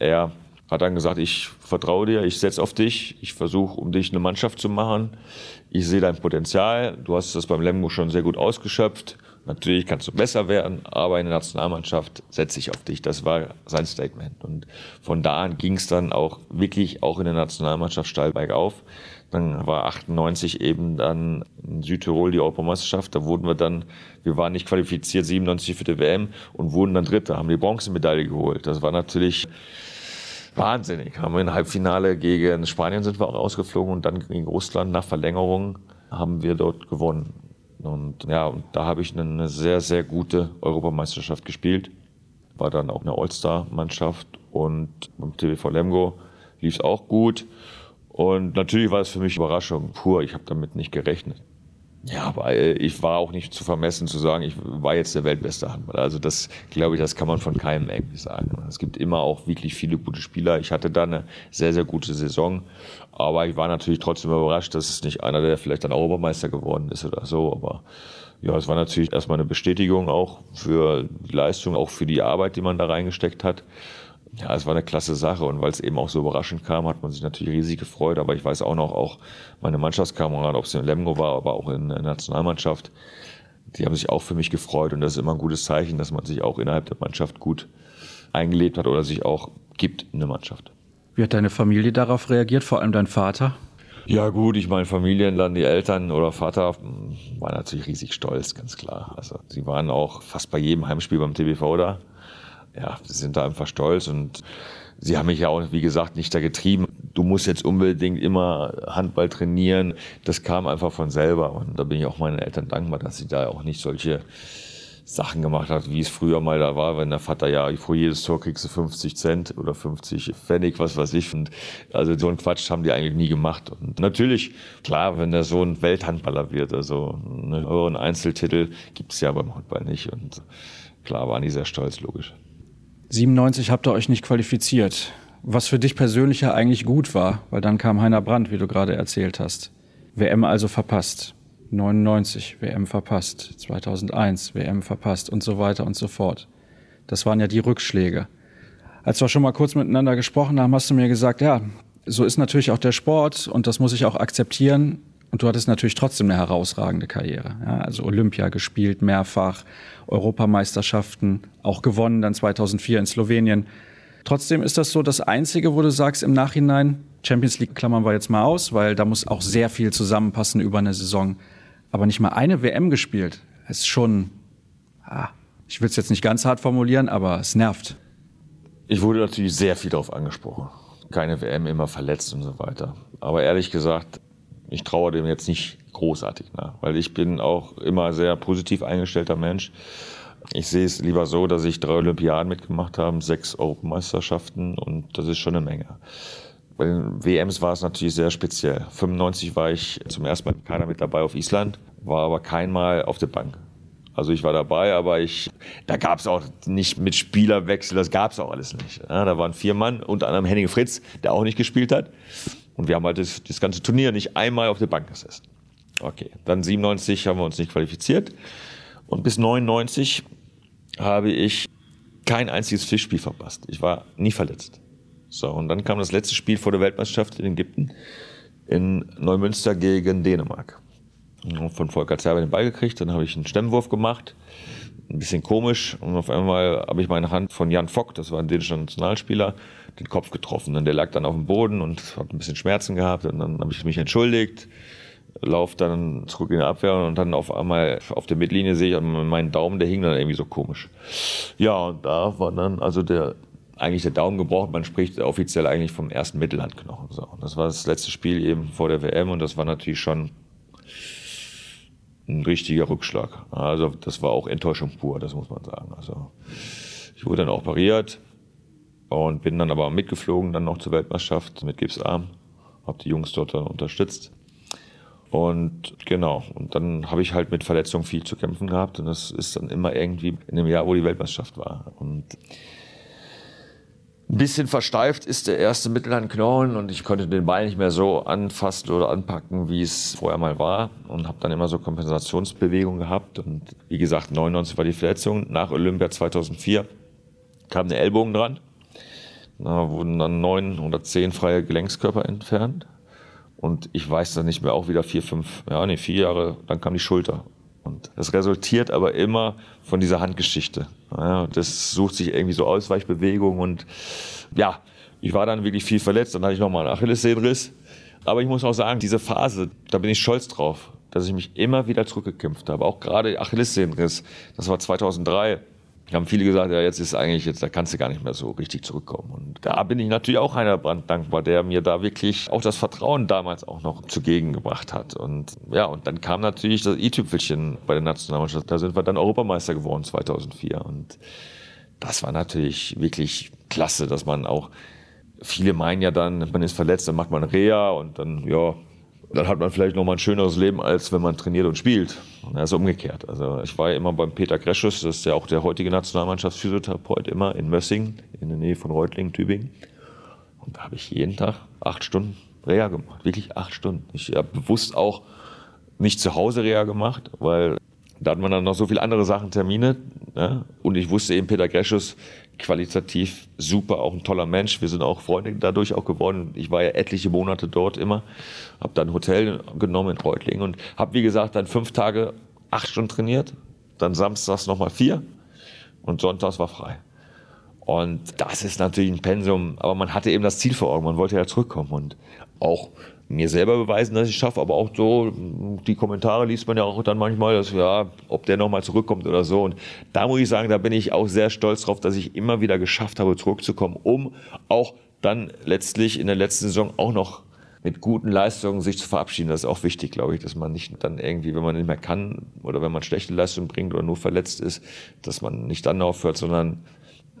Er hat dann gesagt, ich vertraue dir, ich setze auf dich, ich versuche, um dich eine Mannschaft zu machen. Ich sehe dein Potenzial. Du hast das beim Lemgo schon sehr gut ausgeschöpft. Natürlich kannst du besser werden, aber in der Nationalmannschaft setze ich auf dich. Das war sein Statement. Und von da an ging es dann auch wirklich auch in der Nationalmannschaft steil bergauf. Dann war 98 eben dann in Südtirol die Europameisterschaft. Da wurden wir dann, wir waren nicht qualifiziert, 97 für die WM und wurden dann Dritter, haben die Bronzemedaille geholt. Das war natürlich wahnsinnig. Haben wir im Halbfinale gegen Spanien sind wir auch rausgeflogen und dann gegen Russland nach Verlängerung haben wir dort gewonnen. Und ja, und da habe ich eine sehr, sehr gute Europameisterschaft gespielt. War dann auch eine All-Star-Mannschaft und beim TVV Lemgo lief es auch gut. Und natürlich war es für mich Überraschung pur. Ich habe damit nicht gerechnet. Ja, aber ich war auch nicht zu vermessen zu sagen, ich war jetzt der weltbeste Handballer. Also das, glaube ich, das kann man von keinem irgendwie sagen. Es gibt immer auch wirklich viele gute Spieler. Ich hatte da eine sehr, sehr gute Saison. Aber ich war natürlich trotzdem überrascht, dass es nicht einer, der vielleicht dann Europameister geworden ist oder so. Aber ja, es war natürlich erstmal eine Bestätigung auch für die Leistung, auch für die Arbeit, die man da reingesteckt hat. Ja, es war eine klasse Sache und weil es eben auch so überraschend kam, hat man sich natürlich riesig gefreut. Aber ich weiß auch noch, auch meine Mannschaftskameraden, ob es in Lemgo war, aber auch in der Nationalmannschaft, die haben sich auch für mich gefreut und das ist immer ein gutes Zeichen, dass man sich auch innerhalb der Mannschaft gut eingelebt hat oder sich auch gibt in der Mannschaft. Wie hat deine Familie darauf reagiert, vor allem dein Vater? Ja gut, ich meine Familienland, die Eltern oder Vater hm, waren natürlich riesig stolz, ganz klar. Also sie waren auch fast bei jedem Heimspiel beim TBV da ja, sie sind da einfach stolz und sie haben mich ja auch, wie gesagt, nicht da getrieben. Du musst jetzt unbedingt immer Handball trainieren. Das kam einfach von selber. Und da bin ich auch meinen Eltern dankbar, dass sie da auch nicht solche Sachen gemacht hat, wie es früher mal da war, wenn der Vater ja, vor jedes Tor kriegst du 50 Cent oder 50 Pfennig, was weiß ich. Und also so ein Quatsch haben die eigentlich nie gemacht. Und natürlich, klar, wenn der Sohn Welthandballer wird, also einen höheren Einzeltitel gibt's ja beim Handball nicht. Und klar waren die sehr stolz, logisch. 97 habt ihr euch nicht qualifiziert. Was für dich persönlich ja eigentlich gut war, weil dann kam Heiner Brandt, wie du gerade erzählt hast. WM also verpasst. 99 WM verpasst, 2001 WM verpasst und so weiter und so fort. Das waren ja die Rückschläge. Als wir schon mal kurz miteinander gesprochen haben, hast du mir gesagt, ja, so ist natürlich auch der Sport und das muss ich auch akzeptieren. Und du hattest natürlich trotzdem eine herausragende Karriere. Ja, also Olympia gespielt, mehrfach, Europameisterschaften, auch gewonnen, dann 2004 in Slowenien. Trotzdem ist das so das Einzige, wo du sagst im Nachhinein, Champions League klammern wir jetzt mal aus, weil da muss auch sehr viel zusammenpassen über eine Saison aber nicht mal eine WM gespielt. Es ist schon, ah, ich will es jetzt nicht ganz hart formulieren, aber es nervt. Ich wurde natürlich sehr viel darauf angesprochen. Keine WM, immer verletzt und so weiter. Aber ehrlich gesagt, ich traue dem jetzt nicht großartig nach, weil ich bin auch immer sehr positiv eingestellter Mensch. Ich sehe es lieber so, dass ich drei Olympiaden mitgemacht habe, sechs Europameisterschaften und das ist schon eine Menge. Bei den WMs war es natürlich sehr speziell. 95 war ich zum ersten Mal keiner mit dabei auf Island, war aber keinmal auf der Bank. Also ich war dabei, aber ich, da gab es auch nicht mit Spielerwechsel, das gab es auch alles nicht. Ja, da waren vier Mann, unter anderem Henning Fritz, der auch nicht gespielt hat. Und wir haben halt das, das ganze Turnier nicht einmal auf der Bank gesessen. Okay, dann 97 haben wir uns nicht qualifiziert. Und bis 99 habe ich kein einziges Fischspiel verpasst. Ich war nie verletzt. So, und dann kam das letzte Spiel vor der Weltmeisterschaft in Ägypten in Neumünster gegen Dänemark. Von Volker Zerber den Ball gekriegt, dann habe ich einen Stemmwurf gemacht, ein bisschen komisch und auf einmal habe ich meine Hand von Jan Fock, das war ein dänischer Nationalspieler, den Kopf getroffen. Und der lag dann auf dem Boden und hat ein bisschen Schmerzen gehabt und dann habe ich mich entschuldigt, lauf dann zurück in die Abwehr und dann auf einmal auf der Mittellinie sehe ich meinen Daumen, der hing dann irgendwie so komisch. Ja, und da war dann also der eigentlich der Daumen gebrochen. Man spricht offiziell eigentlich vom ersten Mittelhandknochen. So. Das war das letzte Spiel eben vor der WM und das war natürlich schon ein richtiger Rückschlag. Also das war auch Enttäuschung pur, das muss man sagen. Also ich wurde dann operiert und bin dann aber mitgeflogen dann noch zur Weltmeisterschaft mit Gipsarm, habe die Jungs dort dann unterstützt. Und genau, und dann habe ich halt mit Verletzungen viel zu kämpfen gehabt und das ist dann immer irgendwie in dem Jahr, wo die Weltmeisterschaft war. Und ein bisschen versteift ist der erste Mittelhandknochen und ich konnte den Bein nicht mehr so anfassen oder anpacken, wie es vorher mal war und habe dann immer so Kompensationsbewegungen gehabt und wie gesagt, 99 war die Verletzung. Nach Olympia 2004 kam der Ellbogen dran. Da wurden dann neun oder zehn freie Gelenkskörper entfernt und ich weiß dann nicht mehr, auch wieder vier, fünf, ja, nee, vier Jahre, dann kam die Schulter. Und das resultiert aber immer von dieser Handgeschichte. Ja, das sucht sich irgendwie so Ausweichbewegungen und ja, ich war dann wirklich viel verletzt. Dann hatte ich nochmal einen Achillessehnenriss. Aber ich muss auch sagen, diese Phase, da bin ich stolz drauf, dass ich mich immer wieder zurückgekämpft habe. Auch gerade Achillessehnenriss, das war 2003 haben viele gesagt, ja, jetzt ist eigentlich, jetzt, da kannst du gar nicht mehr so richtig zurückkommen. Und da bin ich natürlich auch einer Brand dankbar, der mir da wirklich auch das Vertrauen damals auch noch zugegen gebracht hat. Und ja, und dann kam natürlich das i-Tüpfelchen bei der Nationalmannschaft. Da sind wir dann Europameister geworden 2004. Und das war natürlich wirklich klasse, dass man auch, viele meinen ja dann, man ist verletzt, dann macht man Reha und dann, ja, dann hat man vielleicht noch mal ein schöneres Leben, als wenn man trainiert und spielt. Also umgekehrt. Also ich war ja immer beim Peter Greschus, das ist ja auch der heutige Nationalmannschaftsphysiotherapeut, immer in Mössing, in der Nähe von Reutlingen, Tübingen. Und da habe ich jeden Tag acht Stunden Reha gemacht. Wirklich acht Stunden. Ich habe bewusst auch nicht zu Hause Reha gemacht, weil da hat man dann noch so viele andere Sachen, Termine. Ne? Und ich wusste eben, Peter Greschus, qualitativ super, auch ein toller Mensch. Wir sind auch Freunde dadurch auch geworden. Ich war ja etliche Monate dort immer, habe dann ein Hotel genommen in Reutlingen und habe, wie gesagt, dann fünf Tage acht Stunden trainiert, dann samstags nochmal vier und sonntags war frei. Und das ist natürlich ein Pensum, aber man hatte eben das Ziel vor Augen, man wollte ja zurückkommen und auch mir selber beweisen, dass ich es schaffe, aber auch so, die Kommentare liest man ja auch dann manchmal, dass, ja, ob der nochmal zurückkommt oder so. Und da muss ich sagen, da bin ich auch sehr stolz drauf, dass ich immer wieder geschafft habe, zurückzukommen, um auch dann letztlich in der letzten Saison auch noch mit guten Leistungen sich zu verabschieden. Das ist auch wichtig, glaube ich, dass man nicht dann irgendwie, wenn man nicht mehr kann oder wenn man schlechte Leistungen bringt oder nur verletzt ist, dass man nicht dann aufhört, sondern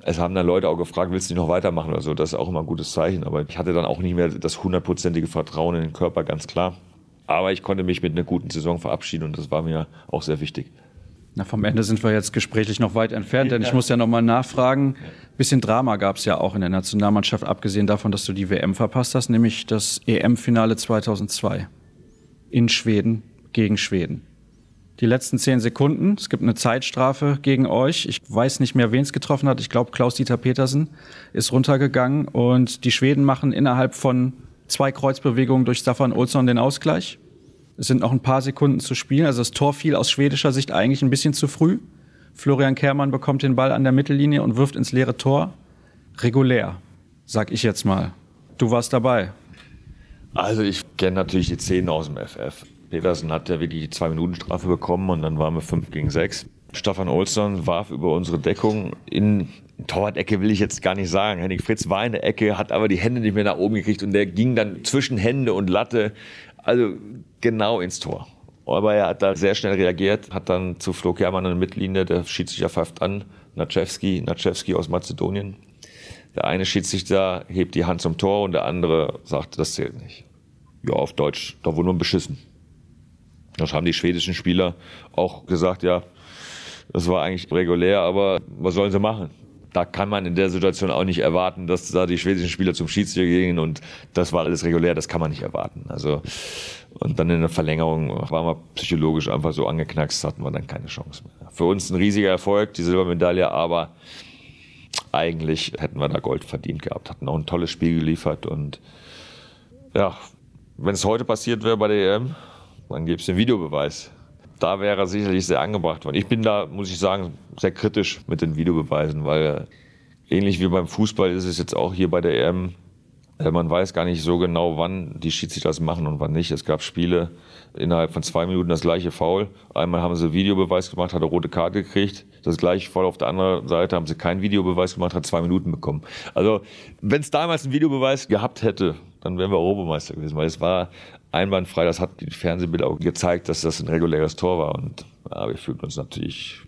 es haben dann Leute auch gefragt, willst du nicht noch weitermachen oder so. Das ist auch immer ein gutes Zeichen. Aber ich hatte dann auch nicht mehr das hundertprozentige Vertrauen in den Körper, ganz klar. Aber ich konnte mich mit einer guten Saison verabschieden und das war mir auch sehr wichtig. Na, vom Ende sind wir jetzt gesprächlich noch weit entfernt, denn ich muss ja noch mal nachfragen. Bisschen Drama gab es ja auch in der Nationalmannschaft, abgesehen davon, dass du die WM verpasst hast, nämlich das EM-Finale 2002 in Schweden gegen Schweden. Die letzten zehn Sekunden, es gibt eine Zeitstrafe gegen euch. Ich weiß nicht mehr, wen es getroffen hat. Ich glaube, Klaus-Dieter Petersen ist runtergegangen und die Schweden machen innerhalb von zwei Kreuzbewegungen durch Staffan Olsson den Ausgleich. Es sind noch ein paar Sekunden zu spielen. Also das Tor fiel aus schwedischer Sicht eigentlich ein bisschen zu früh. Florian Kehrmann bekommt den Ball an der Mittellinie und wirft ins leere Tor. Regulär, sag ich jetzt mal. Du warst dabei. Also ich kenne natürlich die Szenen aus dem FF. Petersen hat ja wirklich die Zwei-Minuten-Strafe bekommen und dann waren wir 5 gegen 6. Stefan Olsson warf über unsere Deckung in Torwart-Ecke will ich jetzt gar nicht sagen. Henning Fritz war in der Ecke, hat aber die Hände nicht mehr nach oben gekriegt und der ging dann zwischen Hände und Latte also genau ins Tor. Aber er hat da sehr schnell reagiert, hat dann zu Flo Kermann eine Mittellinie, der Schiedsrichter pfeift an, Naczewski, Naczewski aus Mazedonien. Der eine Schiedsrichter hebt die Hand zum Tor und der andere sagt, das zählt nicht. Ja, auf Deutsch, da wurde nur beschissen. Das haben die schwedischen Spieler auch gesagt, ja, das war eigentlich regulär, aber was sollen sie machen? da kann man in der Situation auch nicht erwarten, dass da die schwedischen Spieler zum Schiedsrichter gehen und das war alles regulär, das kann man nicht erwarten. Also und dann in der Verlängerung waren wir psychologisch einfach so angeknackst, hatten wir dann keine Chance mehr. Für uns ein riesiger Erfolg, die Silbermedaille, aber eigentlich hätten wir da Gold verdient gehabt, hatten auch ein tolles Spiel geliefert und ja, wenn es heute passiert wäre bei der EM, dann gäbe es den Videobeweis da wäre er sicherlich sehr angebracht worden. Ich bin da, muss ich sagen, sehr kritisch mit den Videobeweisen, weil ähnlich wie beim Fußball ist es jetzt auch hier bei der EM, äh, man weiß gar nicht so genau, wann die Schiedsrichter das machen und wann nicht. Es gab Spiele, innerhalb von zwei Minuten das gleiche Foul. Einmal haben sie Videobeweis gemacht, hat eine rote Karte gekriegt. Das gleiche Foul auf der anderen Seite haben sie keinen Videobeweis gemacht, hat zwei Minuten bekommen. Also, wenn es damals einen Videobeweis gehabt hätte, dann wären wir Europameister gewesen, weil es war einwandfrei. Das hat die Fernsehbilder auch gezeigt, dass das ein reguläres Tor war. Und ja, wir fühlten uns natürlich,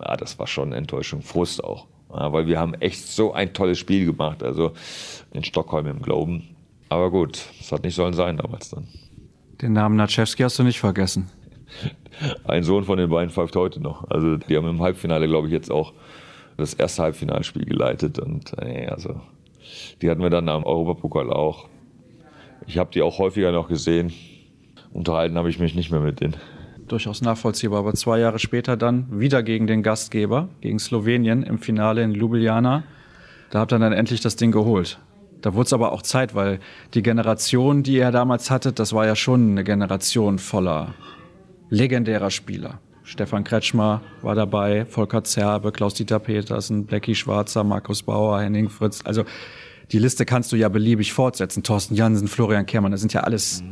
ja, das war schon Enttäuschung, Frust auch. Ja, weil wir haben echt so ein tolles Spiel gemacht, also in Stockholm im Glauben. Aber gut, es hat nicht sollen sein damals dann. Den Namen Natschewski hast du nicht vergessen. Ein Sohn von den beiden pfeift heute noch. Also die haben im Halbfinale, glaube ich, jetzt auch das erste Halbfinalspiel geleitet. Und äh, also die hatten wir dann am Europapokal auch. Ich habe die auch häufiger noch gesehen. Unterhalten habe ich mich nicht mehr mit denen. Durchaus nachvollziehbar. Aber zwei Jahre später dann wieder gegen den Gastgeber, gegen Slowenien im Finale in Ljubljana. Da habt ihr dann endlich das Ding geholt. Da wurde es aber auch Zeit, weil die Generation, die ihr damals hattet, das war ja schon eine Generation voller legendärer Spieler. Stefan Kretschmer war dabei, Volker Zerbe, Klaus-Dieter Petersen, Blackie Schwarzer, Markus Bauer, Henning Fritz. Also die Liste kannst du ja beliebig fortsetzen. Thorsten Jansen, Florian Kehrmann, das sind ja alles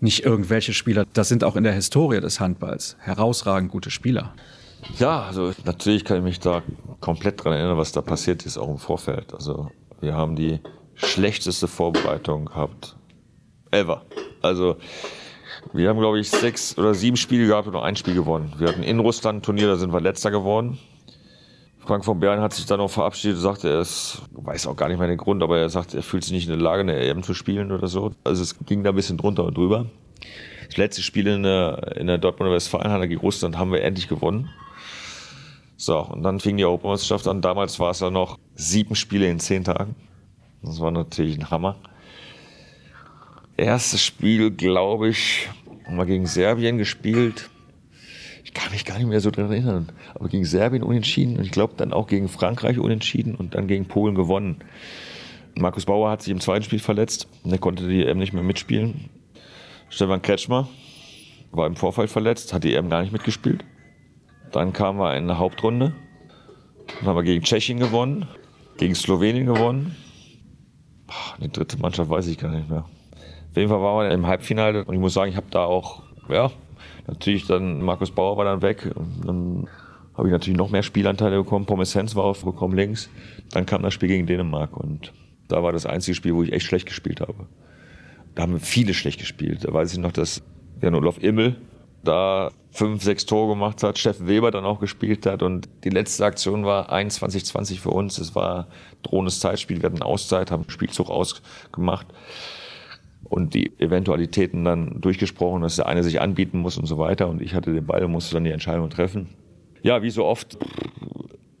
nicht irgendwelche Spieler. Das sind auch in der Historie des Handballs herausragend gute Spieler. Ja, also natürlich kann ich mich da komplett dran erinnern, was da passiert ist, auch im Vorfeld. Also wir haben die schlechteste Vorbereitung gehabt ever. Also wir haben, glaube ich, sechs oder sieben Spiele gehabt und nur ein Spiel gewonnen. Wir hatten in Russland ein Turnier, da sind wir letzter geworden. Frank von Bern hat sich dann auch verabschiedet, sagte, er ist, weiß auch gar nicht mehr den Grund, aber er sagt, er fühlt sich nicht in der Lage, eine EM zu spielen oder so. Also es ging da ein bisschen drunter und drüber. Das letzte Spiel in der, in der Dortmunder Westfalenhalle gegen Russland haben wir endlich gewonnen. So, und dann fing die Europameisterschaft an. Damals war es ja noch sieben Spiele in zehn Tagen. Das war natürlich ein Hammer. Erstes Spiel, glaube ich, haben wir gegen Serbien gespielt kann mich gar nicht mehr so dran erinnern, aber gegen Serbien unentschieden und ich glaube dann auch gegen Frankreich unentschieden und dann gegen Polen gewonnen. Markus Bauer hat sich im zweiten Spiel verletzt, er konnte die EM nicht mehr mitspielen. Stefan Kretschmer war im Vorfall verletzt, hat die EM gar nicht mitgespielt. Dann kamen wir in eine Hauptrunde, dann haben wir gegen Tschechien gewonnen, gegen Slowenien gewonnen. Die dritte Mannschaft weiß ich gar nicht mehr. Auf jeden Fall waren wir im Halbfinale und ich muss sagen, ich habe da auch, ja, natürlich dann, Markus Bauer war dann weg. Dann habe ich natürlich noch mehr Spielanteile bekommen. Pommes Hens war aufgekommen links. Dann kam das Spiel gegen Dänemark und da war das einzige Spiel, wo ich echt schlecht gespielt habe. Da haben viele schlecht gespielt. Da weiß ich noch, dass Jan Olaf Immel da fünf, sechs Tore gemacht hat, Steffen Weber dann auch gespielt hat und die letzte Aktion war 21-20 für uns. Es war drohendes Zeitspiel, wir hatten Auszeit, haben Spielzug ausgemacht und die Eventualitäten dann durchgesprochen, dass der eine sich anbieten muss und so weiter und ich hatte den Ball und musste dann die Entscheidung treffen. Ja, wie so oft,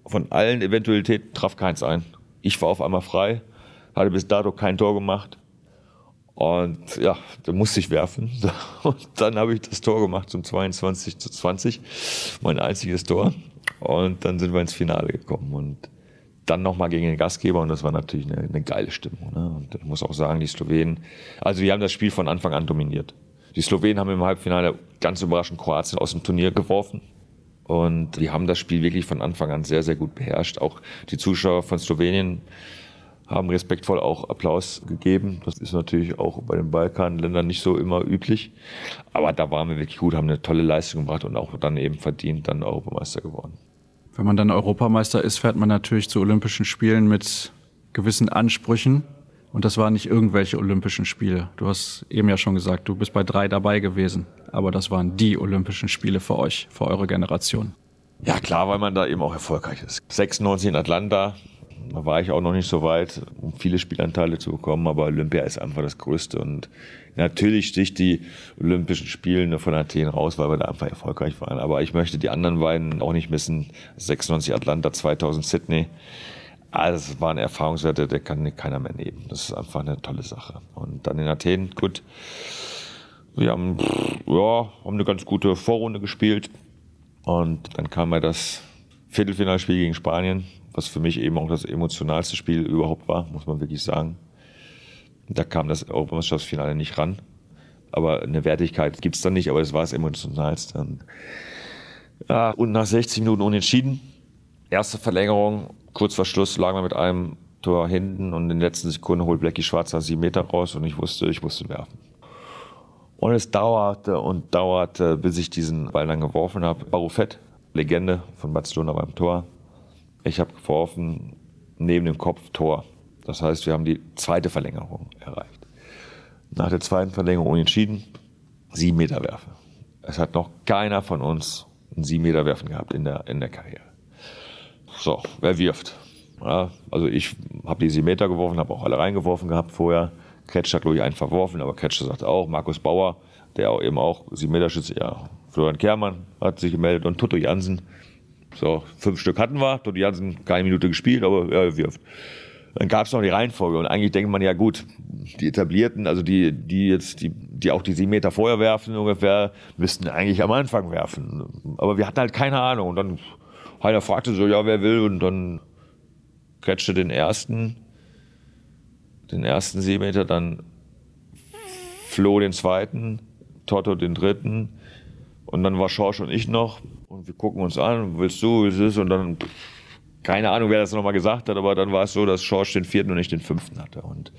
von allen Eventualitäten traf keins ein. Ich war auf einmal frei, hatte bis dato kein Tor gemacht und ja, da musste ich werfen. Und dann habe ich das Tor gemacht zum 22 zu 20, mein einziges Tor. Und dann sind wir ins Finale gekommen und dann nochmal gegen den Gastgeber und das war natürlich eine, eine geile Stimmung. Ne? Und ich muss auch sagen, die Slowenen, also die haben das Spiel von Anfang an dominiert. Die Slowenen haben im Halbfinale ganz überraschend Kroatien aus dem Turnier geworfen. Und die haben das Spiel wirklich von Anfang an sehr, sehr gut beherrscht. Auch die Zuschauer von Slowenien haben respektvoll auch Applaus gegeben. Das ist natürlich auch bei den Balkanländern nicht so immer üblich. Aber da waren wir wirklich gut, haben eine tolle Leistung gemacht und auch dann eben verdient dann Europameister geworden. Wenn man dann Europameister ist, fährt man natürlich zu Olympischen Spielen mit gewissen Ansprüchen. Und das waren nicht irgendwelche Olympischen Spiele. Du hast eben ja schon gesagt, du bist bei drei dabei gewesen. Aber das waren die Olympischen Spiele für euch, für eure Generation. Ja, klar, weil man da eben auch erfolgreich ist. 96 in Atlanta, da war ich auch noch nicht so weit, um viele Spielanteile zu bekommen, aber Olympia ist einfach das Größte. Und natürlich sticht die Olympischen Spiele von Athen raus, weil wir da einfach erfolgreich waren. Aber ich möchte die anderen beiden auch nicht missen. 96 Atlanta, 2000 Sydney. Also das waren Erfahrungswerte, der kann keiner mehr nehmen. Das ist einfach eine tolle Sache. Und dann in Athen, gut. Wir haben, ja, haben eine ganz gute Vorrunde gespielt. Und dann kam ja das Viertelfinalspiel gegen Spanien was für mich eben auch das emotionalste Spiel überhaupt war, muss man wirklich sagen. Da kam das Europameisterschaftsfinale nicht ran. Aber eine Wertigkeit gibt es dann nicht, aber es war das emotionalste. Und, ja, und nach 60 Minuten unentschieden. Erste Verlängerung, kurz vor Schluss lagen wir mit einem Tor hinten und in den letzten Sekunden holt Blackie Schwarzer sieben Meter raus und ich wusste, ich musste werfen. Und es dauerte und dauerte, bis ich diesen Ball dann geworfen habe. Barufett, Legende von Barcelona beim Tor, ich habe geworfen neben dem Kopf Tor. Das heißt, wir haben die zweite Verlängerung erreicht. Nach der zweiten Verlängerung unentschieden, sieben Meter werfen. Es hat noch keiner von uns einen sieben Meter werfen gehabt in der, in der Karriere. So, wer wirft? Ja, also ich habe die sieben Meter geworfen, habe auch alle reingeworfen gehabt vorher. Kretsch hat, glaube ich, einen verworfen, aber Kretsch sagt auch, Markus Bauer, der auch eben auch sieben Meter Schütze, ja, Florian Kehrmann hat sich gemeldet und Tutto Jansen, so, fünf Stück hatten wir. Dodi Jansen keine Minute gespielt, aber er wirft. Dann gab es noch die Reihenfolge und eigentlich denkt man ja gut, die etablierten, also die, die jetzt, die, die auch die sieben Meter vorher werfen ungefähr, müssten eigentlich am Anfang werfen. Aber wir hatten halt keine Ahnung. Und dann Heiner fragte so, ja, wer will? Und dann kretschte den ersten, den ersten Seemeter, dann Flo den zweiten, Toto den dritten und dann war Schorsch und ich noch und wir gucken uns an, willst du, wie es ist? Und dann, keine Ahnung, wer das nochmal gesagt hat, aber dann war es so, dass Schorsch den vierten und nicht den fünften hatte. Und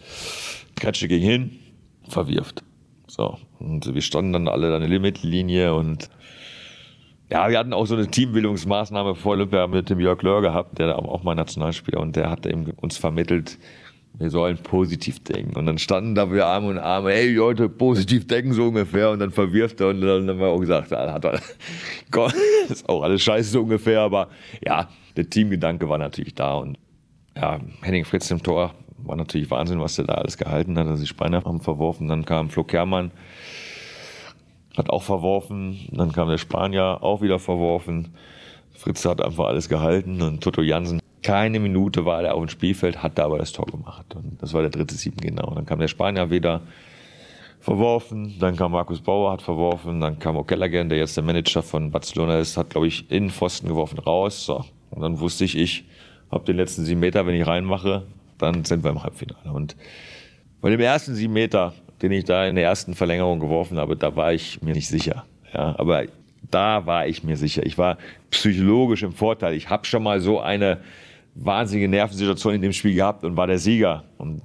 Kretsche ging hin, verwirft. So. Und wir standen dann alle an der Limitlinie und ja, wir hatten auch so eine Teambildungsmaßnahme vor Olympia mit dem Jörg Löhr gehabt, der auch mal Nationalspieler und der hat eben uns vermittelt, wir sollen positiv denken. Und dann standen da wir Arme und Arme, hey Leute, positiv denken so ungefähr. Und dann verwirft er und dann haben wir auch gesagt, hat er, Gott, ist auch alles scheiße so ungefähr. Aber ja, der Teamgedanke war natürlich da. Und ja, Henning Fritz im Tor war natürlich Wahnsinn, was der da alles gehalten hat. Also die Speiner haben verworfen. Dann kam Flo Kermann, hat auch verworfen. Dann kam der Spanier, auch wieder verworfen. Fritz hat einfach alles gehalten und Toto Jansen keine Minute war er auf dem Spielfeld, hat da aber das Tor gemacht. Und das war der dritte Sieben genau. Dann kam der Spanier wieder verworfen, dann kam Markus Bauer, hat verworfen, dann kam O'Callaghan, der jetzt der Manager von Barcelona ist, hat, glaube ich, in Pfosten geworfen, raus. So. Und dann wusste ich, ich habe den letzten sieben Meter, wenn ich reinmache, dann sind wir im Halbfinale. Und bei dem ersten sieben Meter, den ich da in der ersten Verlängerung geworfen habe, da war ich mir nicht sicher. Ja, aber da war ich mir sicher. Ich war psychologisch im Vorteil. Ich habe schon mal so eine wahnsinnige Nervensituation in dem Spiel gehabt und war der Sieger. Und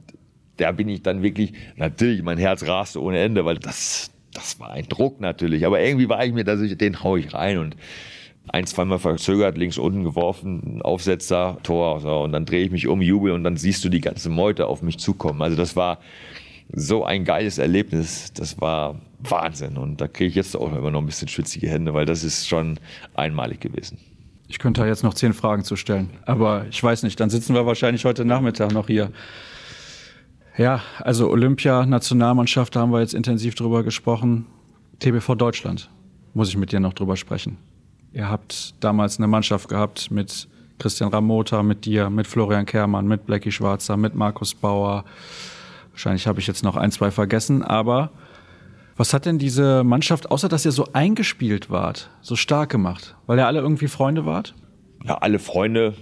da bin ich dann wirklich, natürlich, mein Herz raste ohne Ende, weil das, das war ein Druck natürlich. Aber irgendwie war ich mir, dass ich, den hau ich rein und ein, zweimal verzögert, links unten geworfen, Aufsetzer, Tor, so, und dann drehe ich mich um, jubel und dann siehst du die ganze Meute auf mich zukommen. Also das war so ein geiles Erlebnis, das war Wahnsinn und da kriege ich jetzt auch immer noch ein bisschen schwitzige Hände, weil das ist schon einmalig gewesen. Ich könnte da jetzt noch zehn Fragen zu stellen, aber ich weiß nicht, dann sitzen wir wahrscheinlich heute Nachmittag noch hier. Ja, also Olympia, Nationalmannschaft, da haben wir jetzt intensiv drüber gesprochen. TBV Deutschland, muss ich mit dir noch drüber sprechen. Ihr habt damals eine Mannschaft gehabt mit Christian Ramota, mit dir, mit Florian Kermann, mit Blackie Schwarzer, mit Markus Bauer. Wahrscheinlich habe ich jetzt noch ein, zwei vergessen, aber was hat denn diese Mannschaft, außer dass ihr so eingespielt wart, so stark gemacht? Weil ihr alle irgendwie Freunde wart? Ja, alle Freunde,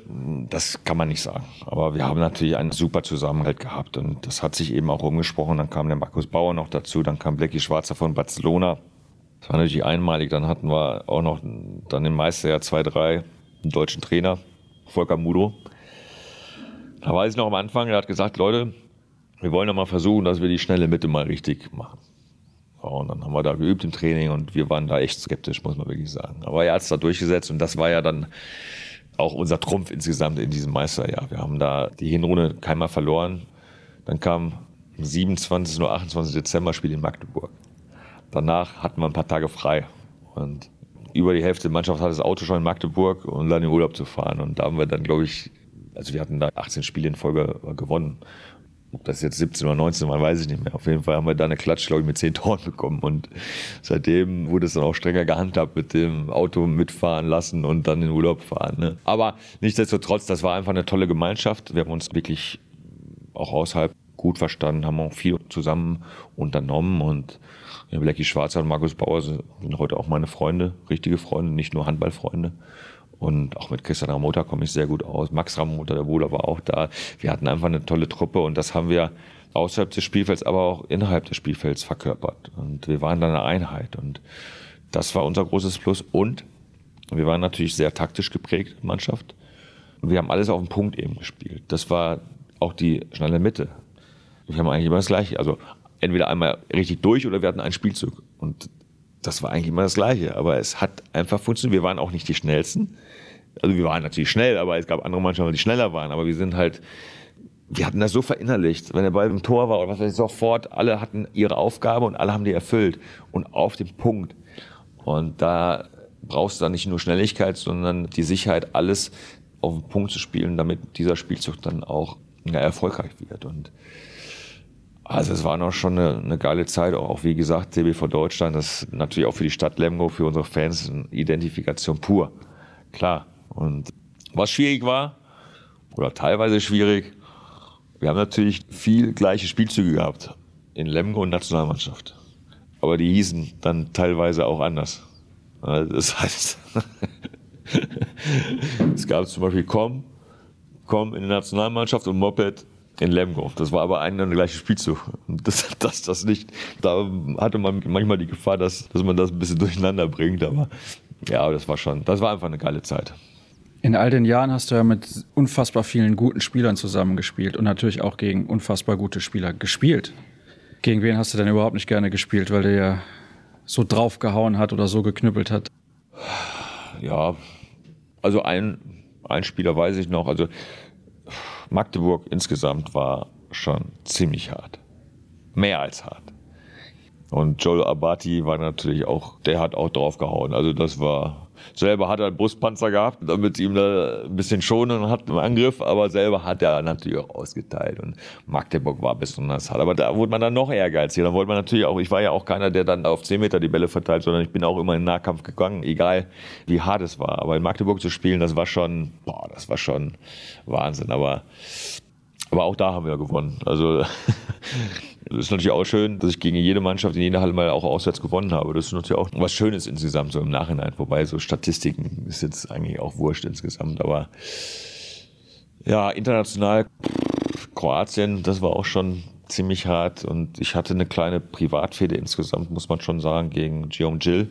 das kann man nicht sagen. Aber wir haben natürlich einen super Zusammenhalt gehabt und das hat sich eben auch umgesprochen. Dann kam der Markus Bauer noch dazu, dann kam Blackie Schwarzer von Barcelona. Das war natürlich einmalig. Dann hatten wir auch noch dann im Meisterjahr zwei, drei einen deutschen Trainer, Volker Mudo. Da weiß ich noch am Anfang, er hat gesagt, Leute, wir wollen doch mal versuchen, dass wir die schnelle Mitte mal richtig machen. Und dann haben wir da geübt im Training und wir waren da echt skeptisch, muss man wirklich sagen. Aber er hat es da durchgesetzt und das war ja dann auch unser Trumpf insgesamt in diesem Meisterjahr. Wir haben da die Hinrunde keinmal verloren. Dann kam am 27. oder 28. Dezember Spiel in Magdeburg. Danach hatten wir ein paar Tage frei und über die Hälfte der Mannschaft hatte das Auto schon in Magdeburg und dann in Urlaub zu fahren. Und da haben wir dann, glaube ich, also wir hatten da 18 Spiele in Folge gewonnen. Ob das jetzt 17 oder 19 war, weiß ich nicht mehr. Auf jeden Fall haben wir da eine Klatsch, glaube ich, mit 10 Toren bekommen. Und seitdem wurde es dann auch strenger gehandhabt mit dem Auto mitfahren lassen und dann in Urlaub fahren. Ne? Aber nichtsdestotrotz, das war einfach eine tolle Gemeinschaft. Wir haben uns wirklich auch außerhalb gut verstanden, haben auch viel zusammen unternommen und ja, Schwarzer und Markus Bauer sind heute auch meine Freunde, richtige Freunde, nicht nur Handballfreunde. Und auch mit Christian Ramota komme ich sehr gut aus. Max Ramota, der Bruder, war auch da. Wir hatten einfach eine tolle Truppe und das haben wir außerhalb des Spielfelds, aber auch innerhalb des Spielfelds verkörpert. Und wir waren dann eine Einheit und das war unser großes Plus. Und wir waren natürlich sehr taktisch geprägt, Mannschaft. Wir haben alles auf den Punkt eben gespielt. Das war auch die schnelle Mitte. Wir haben eigentlich immer das Gleiche. Also entweder einmal richtig durch oder wir hatten einen Spielzug. Und das war eigentlich immer das Gleiche. Aber es hat einfach funktioniert. Wir waren auch nicht die Schnellsten. Also wir waren natürlich schnell, aber es gab andere Mannschaften, die schneller waren. Aber wir sind halt, wir hatten das so verinnerlicht. Wenn der Ball im Tor war oder was weiß ich, sofort, alle hatten ihre Aufgabe und alle haben die erfüllt. Und auf dem Punkt. Und da brauchst du dann nicht nur Schnelligkeit, sondern die Sicherheit, alles auf den Punkt zu spielen, damit dieser Spielzug dann auch ja, erfolgreich wird. Und also es war noch schon eine, eine, geile Zeit, auch wie gesagt, TBV Deutschland, das ist natürlich auch für die Stadt Lemgo, für unsere Fans eine Identifikation pur. Klar. Und was schwierig war, oder teilweise schwierig, wir haben natürlich viel gleiche Spielzüge gehabt in Lemgo und Nationalmannschaft. Aber die hießen dann teilweise auch anders. Das heißt, es gab zum Beispiel Komm, Komm in der Nationalmannschaft und Moped in Lemgo. Das war aber ein und der gleiche Spielzug. Das, das, das nicht. Da hatte man manchmal die Gefahr, dass, dass man das ein bisschen durcheinander bringt. Aber ja, das war schon, das war einfach eine geile Zeit. In all den Jahren hast du ja mit unfassbar vielen guten Spielern zusammengespielt und natürlich auch gegen unfassbar gute Spieler gespielt. Gegen wen hast du denn überhaupt nicht gerne gespielt, weil der ja so draufgehauen hat oder so geknüppelt hat? Ja, also ein, ein Spieler weiß ich noch. Also Magdeburg insgesamt war schon ziemlich hart. Mehr als hart. Und Joel Abati war natürlich auch, der hat auch draufgehauen. Also das war, selber hat er einen Brustpanzer gehabt, damit ihm da ein bisschen schonen hat im Angriff, aber selber hat er natürlich auch ausgeteilt. Und Magdeburg war besonders hart. Aber da wurde man dann noch ehrgeiziger. Da wollte man natürlich auch, ich war ja auch keiner, der dann auf 10 Meter die Bälle verteilt, sondern ich bin auch immer in den Nahkampf gegangen, egal wie hart es war. Aber in Magdeburg zu spielen, das war schon, boah, das war schon Wahnsinn. Aber aber auch da haben wir gewonnen. Also das ist natürlich auch schön, dass ich gegen jede Mannschaft in jeder Halle mal auch auswärts gewonnen habe. Das ist natürlich auch was Schönes insgesamt so im Nachhinein. Wobei so Statistiken ist jetzt eigentlich auch wurscht insgesamt. Aber ja, international Kroatien, das war auch schon ziemlich hart. Und ich hatte eine kleine Privatfehde insgesamt, muss man schon sagen, gegen Guillaume Gill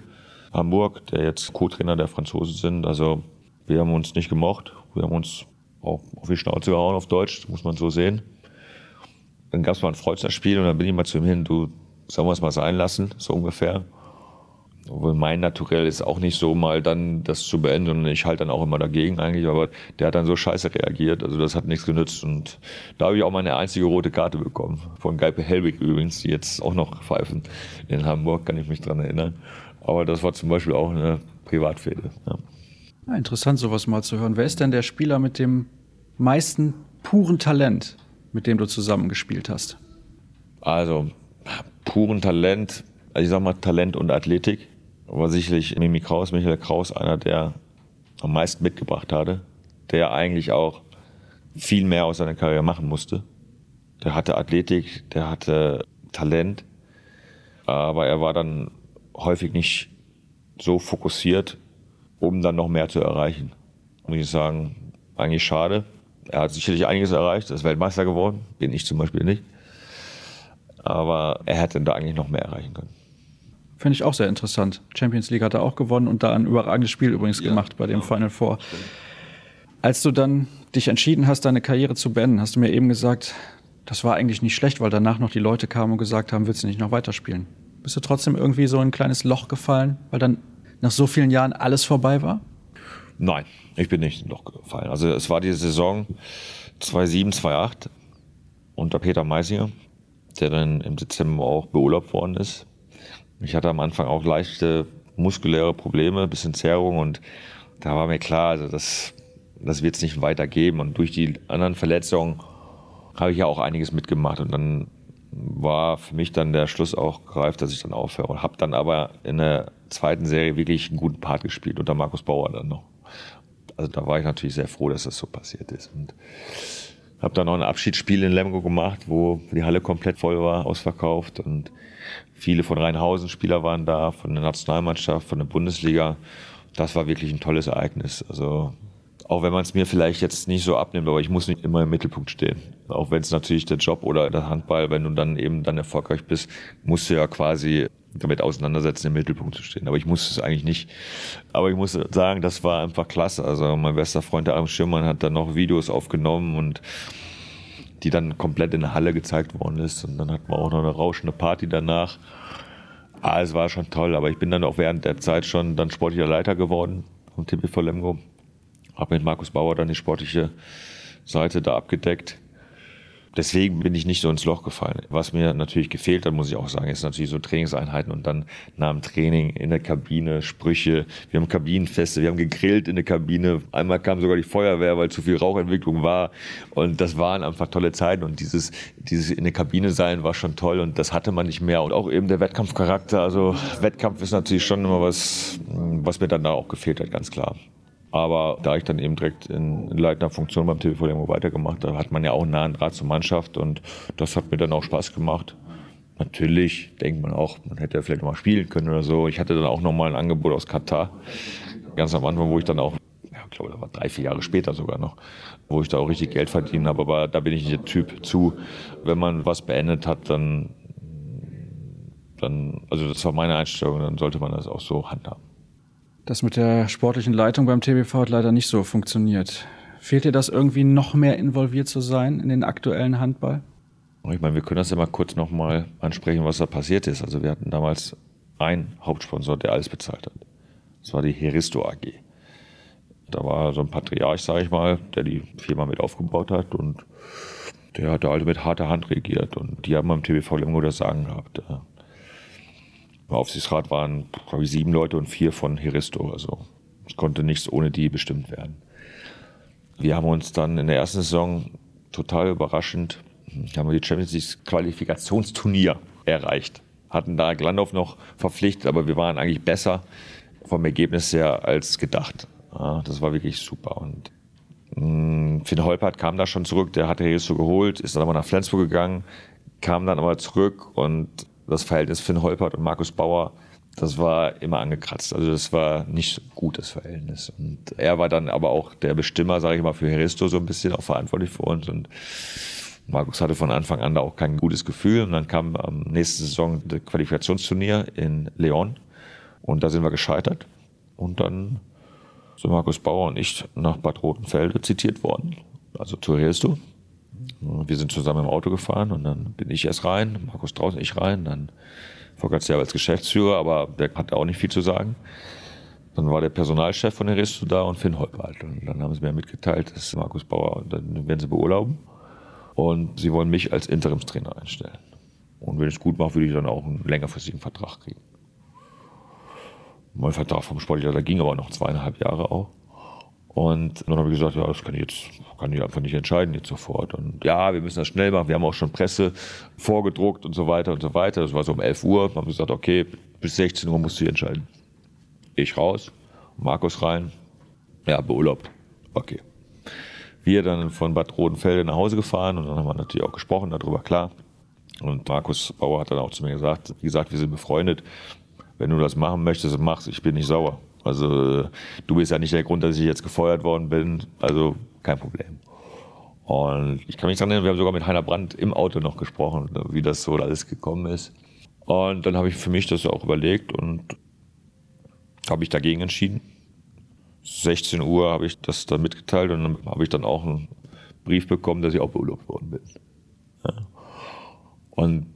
Hamburg, der jetzt Co-Trainer der Franzosen sind. Also wir haben uns nicht gemocht. Wir haben uns auch auf die Schnauze gehauen auf Deutsch, muss man so sehen. Dann gab es mal ein Freundschaftsspiel und dann bin ich mal zu ihm hin, du, sollen wir es mal sein lassen, so ungefähr. Obwohl mein Naturell ist auch nicht so mal dann das zu beenden und ich halte dann auch immer dagegen eigentlich, aber der hat dann so scheiße reagiert, also das hat nichts genützt und da habe ich auch meine einzige rote Karte bekommen. Von Geipe Helwig übrigens, die jetzt auch noch pfeifen in Hamburg, kann ich mich dran erinnern. Aber das war zum Beispiel auch eine Privatfehde. Ja. Ja, interessant, sowas mal zu hören. Wer ist denn der Spieler mit dem meisten puren Talent, mit dem du zusammengespielt hast? Also, puren Talent, also ich sag mal Talent und Athletik war sicherlich Mimi Kraus, Michael Kraus, einer, der am meisten mitgebracht hatte, der eigentlich auch viel mehr aus seiner Karriere machen musste. Der hatte Athletik, der hatte Talent, aber er war dann häufig nicht so fokussiert, um dann noch mehr zu erreichen. Muss ich sagen, eigentlich schade. Er hat sicherlich einiges erreicht, er ist Weltmeister geworden, bin ich zum Beispiel nicht. Aber er hätte da eigentlich noch mehr erreichen können. Finde ich auch sehr interessant. Champions League hat er auch gewonnen und da ein überragendes Spiel übrigens ja, gemacht bei dem genau. Final Four. Als du dann dich entschieden hast, deine Karriere zu beenden, hast du mir eben gesagt, das war eigentlich nicht schlecht, weil danach noch die Leute kamen und gesagt haben, willst du nicht noch weiterspielen? Bist du trotzdem irgendwie so ein kleines Loch gefallen, weil dann nach so vielen Jahren alles vorbei war? Nein, ich bin nicht in Loch gefallen. Also es war die Saison 2007, 2008 unter Peter Meisinger, der dann im Dezember auch beurlaubt worden ist. Ich hatte am Anfang auch leichte muskuläre Probleme, ein bisschen Zerrung und da war mir klar, also das, das wird es nicht weitergeben. Und durch die anderen Verletzungen habe ich ja auch einiges mitgemacht und dann war für mich dann der Schluss auch gereift, dass ich dann aufhöre. Und habe dann aber in der zweiten Serie wirklich einen guten Part gespielt unter Markus Bauer dann noch. Also da war ich natürlich sehr froh, dass das so passiert ist. Und habe dann noch ein Abschiedsspiel in Lemgo gemacht, wo die Halle komplett voll war, ausverkauft und viele von Rheinhausen Spieler waren da, von der Nationalmannschaft, von der Bundesliga. Das war wirklich ein tolles Ereignis. Also auch wenn man es mir vielleicht jetzt nicht so abnimmt, aber ich muss nicht immer im Mittelpunkt stehen. Auch wenn es natürlich der Job oder der Handball, wenn du dann eben dann erfolgreich bist, musst du ja quasi damit auseinandersetzen, im Mittelpunkt zu stehen. Aber ich muss es eigentlich nicht. Aber ich muss sagen, das war einfach klasse. Also mein bester Freund, der Adam Schirmann, hat dann noch Videos aufgenommen und die dann komplett in der Halle gezeigt worden ist. Und dann hatten wir auch noch eine rauschende Party danach. Ah, es war schon toll, aber ich bin dann auch während der Zeit schon dann sportlicher Leiter geworden vom TBV Lemgo. Habe mit Markus Bauer dann die sportliche Seite da abgedeckt deswegen bin ich nicht so ins Loch gefallen. Was mir natürlich gefehlt hat, muss ich auch sagen, ist natürlich so Trainingseinheiten und dann nach dem Training in der Kabine Sprüche. Wir haben Kabinenfeste, wir haben gegrillt in der Kabine. Einmal kam sogar die Feuerwehr, weil zu viel Rauchentwicklung war. Und das waren einfach tolle Zeiten und dieses, dieses in der Kabine sein war schon toll und das hatte man nicht mehr. Und auch eben der Wettkampfcharakter. Also Wettkampf ist natürlich schon immer was, was mir dann da auch gefehlt hat, ganz klar. Aber da ich dann eben direkt in leitender Funktion beim TV irgendwo weitergemacht habe, hat man ja auch einen nahen Draht zur Mannschaft und das hat mir dann auch Spaß gemacht. Natürlich denkt man auch, man hätte ja vielleicht mal spielen können oder so. Ich hatte dann auch nochmal ein Angebot aus Katar, ganz am Anfang, wo ich dann auch, ja, ich glaube, das war drei, vier Jahre später sogar noch, wo ich da auch richtig Geld verdienen habe. Aber da bin ich nicht der Typ zu, wenn man was beendet hat, dann, dann, also das war meine Einstellung, dann sollte man das auch so handhaben. Das mit der sportlichen Leitung beim TBV hat leider nicht so funktioniert. Fehlt dir das irgendwie noch mehr involviert zu sein in den aktuellen Handball? Ich meine, wir können das ja mal kurz nochmal ansprechen, was da passiert ist. Also wir hatten damals einen Hauptsponsor, der alles bezahlt hat. Das war die Heristo AG. Da war so ein Patriarch, sage ich mal, der die Firma mit aufgebaut hat und der hat da halt mit harter Hand regiert und die haben beim TBV Lemgo das Sagen gehabt. Aufsichtsrat waren, glaube ich, sieben Leute und vier von Heristo. Also es konnte nichts ohne die bestimmt werden. Wir haben uns dann in der ersten Saison total überraschend, haben wir die Champions League Qualifikationsturnier erreicht. Hatten da Glandorf noch verpflichtet, aber wir waren eigentlich besser vom Ergebnis her als gedacht. Ja, das war wirklich super. Und mh, mm, Finn Holpert kam da schon zurück, der hatte Heristo geholt, ist dann aber nach Flensburg gegangen, kam dann aber zurück und das Verhältnis Finn Holpert und Markus Bauer, das war immer angekratzt. Also das war nicht gut, das Verhältnis. Und er war dann aber auch der Bestimmer, sage ich mal, für Heristo so ein bisschen auch verantwortlich für uns. Und Markus hatte von Anfang an da auch kein gutes Gefühl. Und dann kam am nächsten Saison das Qualifikationsturnier in Leon. Und da sind wir gescheitert. Und dann sind Markus Bauer und ich nach Bad Rotenfelde zitiert worden. Also zu Heristo. Wir sind zusammen im Auto gefahren und dann bin ich erst rein, Markus draußen, ich rein, dann Volker Zerr als Geschäftsführer, aber der hatte auch nicht viel zu sagen. Dann war der Personalchef von der Resto da und Finn Holpert. Und dann haben sie mir mitgeteilt, dass Markus Bauer, dann werden sie beurlauben. Und sie wollen mich als Interimstrainer einstellen. Und wenn ich es gut mache, würde ich dann auch einen längerfristigen Vertrag kriegen. Mein Vertrag vom Sportleiter ging aber noch zweieinhalb Jahre auch. Und dann habe ich gesagt, ja, das kann ich jetzt kann ich einfach nicht entscheiden jetzt sofort. Und ja, wir müssen das schnell machen. Wir haben auch schon Presse vorgedruckt und so weiter und so weiter. Das war so um 11 Uhr. Wir haben gesagt, okay, bis 16 Uhr musst du entscheiden. Ich raus, Markus rein. Ja, beurlaubt. Okay. Wir dann von Bad Rodenfelde nach Hause gefahren und dann haben wir natürlich auch gesprochen darüber, klar. Und Markus Bauer hat dann auch zu mir gesagt, wie gesagt, wir sind befreundet. Wenn du das machen möchtest, mach's. Ich bin nicht sauer. Also du bist ja nicht der Grund, dass ich jetzt gefeuert worden bin. Also kein Problem. Und ich kann mich daran erinnern, wir haben sogar mit Heiner Brandt im Auto noch gesprochen, wie das so alles gekommen ist. Und dann habe ich für mich das auch überlegt und habe ich dagegen entschieden. 16 Uhr habe ich das dann mitgeteilt und dann habe ich dann auch einen Brief bekommen, dass ich auch beurlaubt worden bin. Ja. Und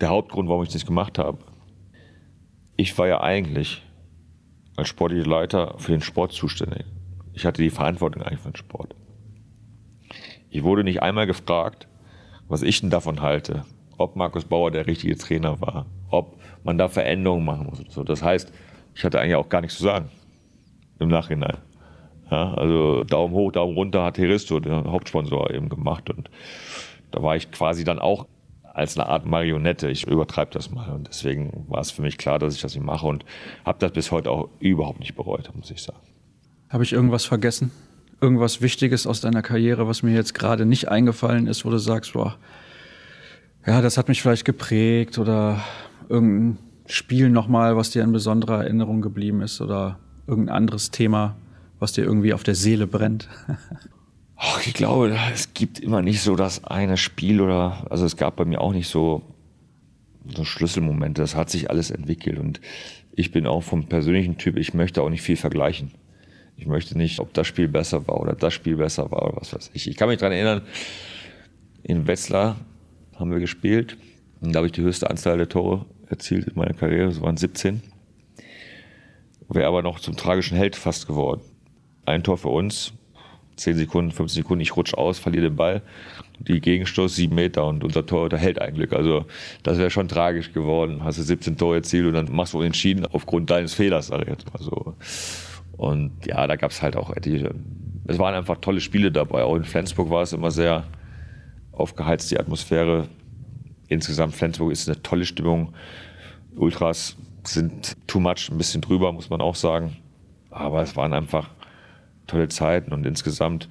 der Hauptgrund, warum ich das gemacht habe, ich war ja eigentlich als sportlicher Leiter für den Sport zuständig. Ich hatte die Verantwortung eigentlich für den Sport. Ich wurde nicht einmal gefragt, was ich denn davon halte, ob Markus Bauer der richtige Trainer war, ob man da Veränderungen machen muss. So, das heißt, ich hatte eigentlich auch gar nichts zu sagen im Nachhinein. Ja, also Daumen hoch, Daumen runter hat Heristo, der Hauptsponsor, eben gemacht. Und da war ich quasi dann auch als eine Art Marionette. Ich übertreibe das mal. Und deswegen war es für mich klar, dass ich das nicht mache und habe das bis heute auch überhaupt nicht bereut, muss ich sagen. Habe ich irgendwas vergessen? Irgendwas Wichtiges aus deiner Karriere, was mir jetzt gerade nicht eingefallen ist, wo du sagst, boah, ja, das hat mich vielleicht geprägt oder irgendein Spiel nochmal, was dir in besonderer Erinnerung geblieben ist oder irgendein anderes Thema, was dir irgendwie auf der Seele brennt? Ach, ich glaube, es gibt immer nicht so das eine Spiel oder, also es gab bei mir auch nicht so, so Schlüsselmomente. Das hat sich alles entwickelt und ich bin auch vom persönlichen Typ, ich möchte auch nicht viel vergleichen. Ich möchte nicht, ob das Spiel besser war oder das Spiel besser war oder was weiß ich. Ich kann mich daran erinnern, in Wetzlar haben wir gespielt und da habe ich die höchste Anzahl der Tore erzielt in meiner Karriere. Das waren 17. Wäre aber noch zum tragischen Held fast geworden. Ein Tor für uns, 10 Sekunden, 15 Sekunden, ich rutsche aus, verliere den Ball. Die Gegenstoß sieben Meter und unser Tor hält ein Glück. Also das wäre schon tragisch geworden. Hast du 17 Tore erzielt und dann machst du entschieden aufgrund deines Fehlers, sag. Und ja, da gab es halt auch etliche. Es waren einfach tolle Spiele dabei. Auch in Flensburg war es immer sehr aufgeheizt, die Atmosphäre. Insgesamt Flensburg ist eine tolle Stimmung. Ultras sind too much, ein bisschen drüber, muss man auch sagen. Aber es waren einfach tolle Zeiten und insgesamt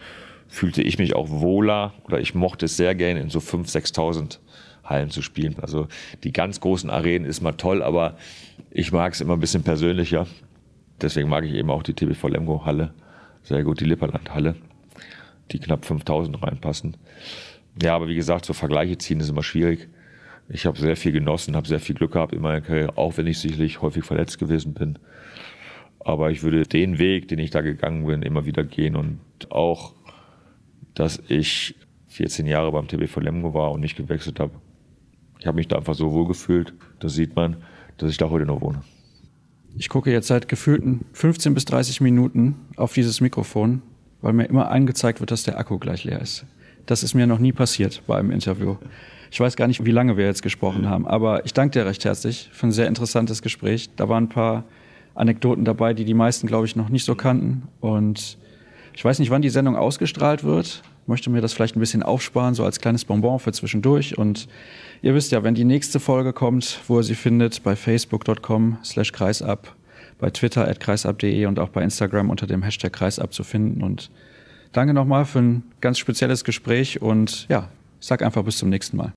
fühlte ich mich auch wohler oder ich mochte es sehr gerne in so 5.000, 6.000 Hallen zu spielen. Also die ganz großen Arenen ist mal toll, aber ich mag es immer ein bisschen persönlicher. Deswegen mag ich eben auch die TBV Lemgo Halle sehr gut, die Lipperland Halle, die knapp 5000 reinpassen. Ja, aber wie gesagt, so Vergleiche ziehen ist immer schwierig. Ich habe sehr viel genossen, habe sehr viel Glück gehabt in meiner Karriere, auch wenn ich sicherlich häufig verletzt gewesen bin. Aber ich würde den Weg, den ich da gegangen bin, immer wieder gehen und auch, dass ich 14 Jahre beim TBV Lemgo war und nicht gewechselt habe. Ich habe mich da einfach so wohl gefühlt, das sieht man, dass ich da heute noch wohne. Ich gucke jetzt seit gefühlten 15 bis 30 Minuten auf dieses Mikrofon, weil mir immer angezeigt wird, dass der Akku gleich leer ist. Das ist mir noch nie passiert bei einem Interview. Ich weiß gar nicht, wie lange wir jetzt gesprochen haben, aber ich danke dir recht herzlich für ein sehr interessantes Gespräch. Da waren ein paar Anekdoten dabei, die die meisten, glaube ich, noch nicht so kannten. Und ich weiß nicht, wann die Sendung ausgestrahlt wird. Möchte mir das vielleicht ein bisschen aufsparen, so als kleines Bonbon für zwischendurch. Und ihr wisst ja, wenn die nächste Folge kommt, wo ihr sie findet, bei facebook.com slash kreisab, bei Twitter at kreisab.de und auch bei Instagram unter dem Hashtag kreisab zu finden. Und danke nochmal für ein ganz spezielles Gespräch und ja, sag einfach bis zum nächsten Mal.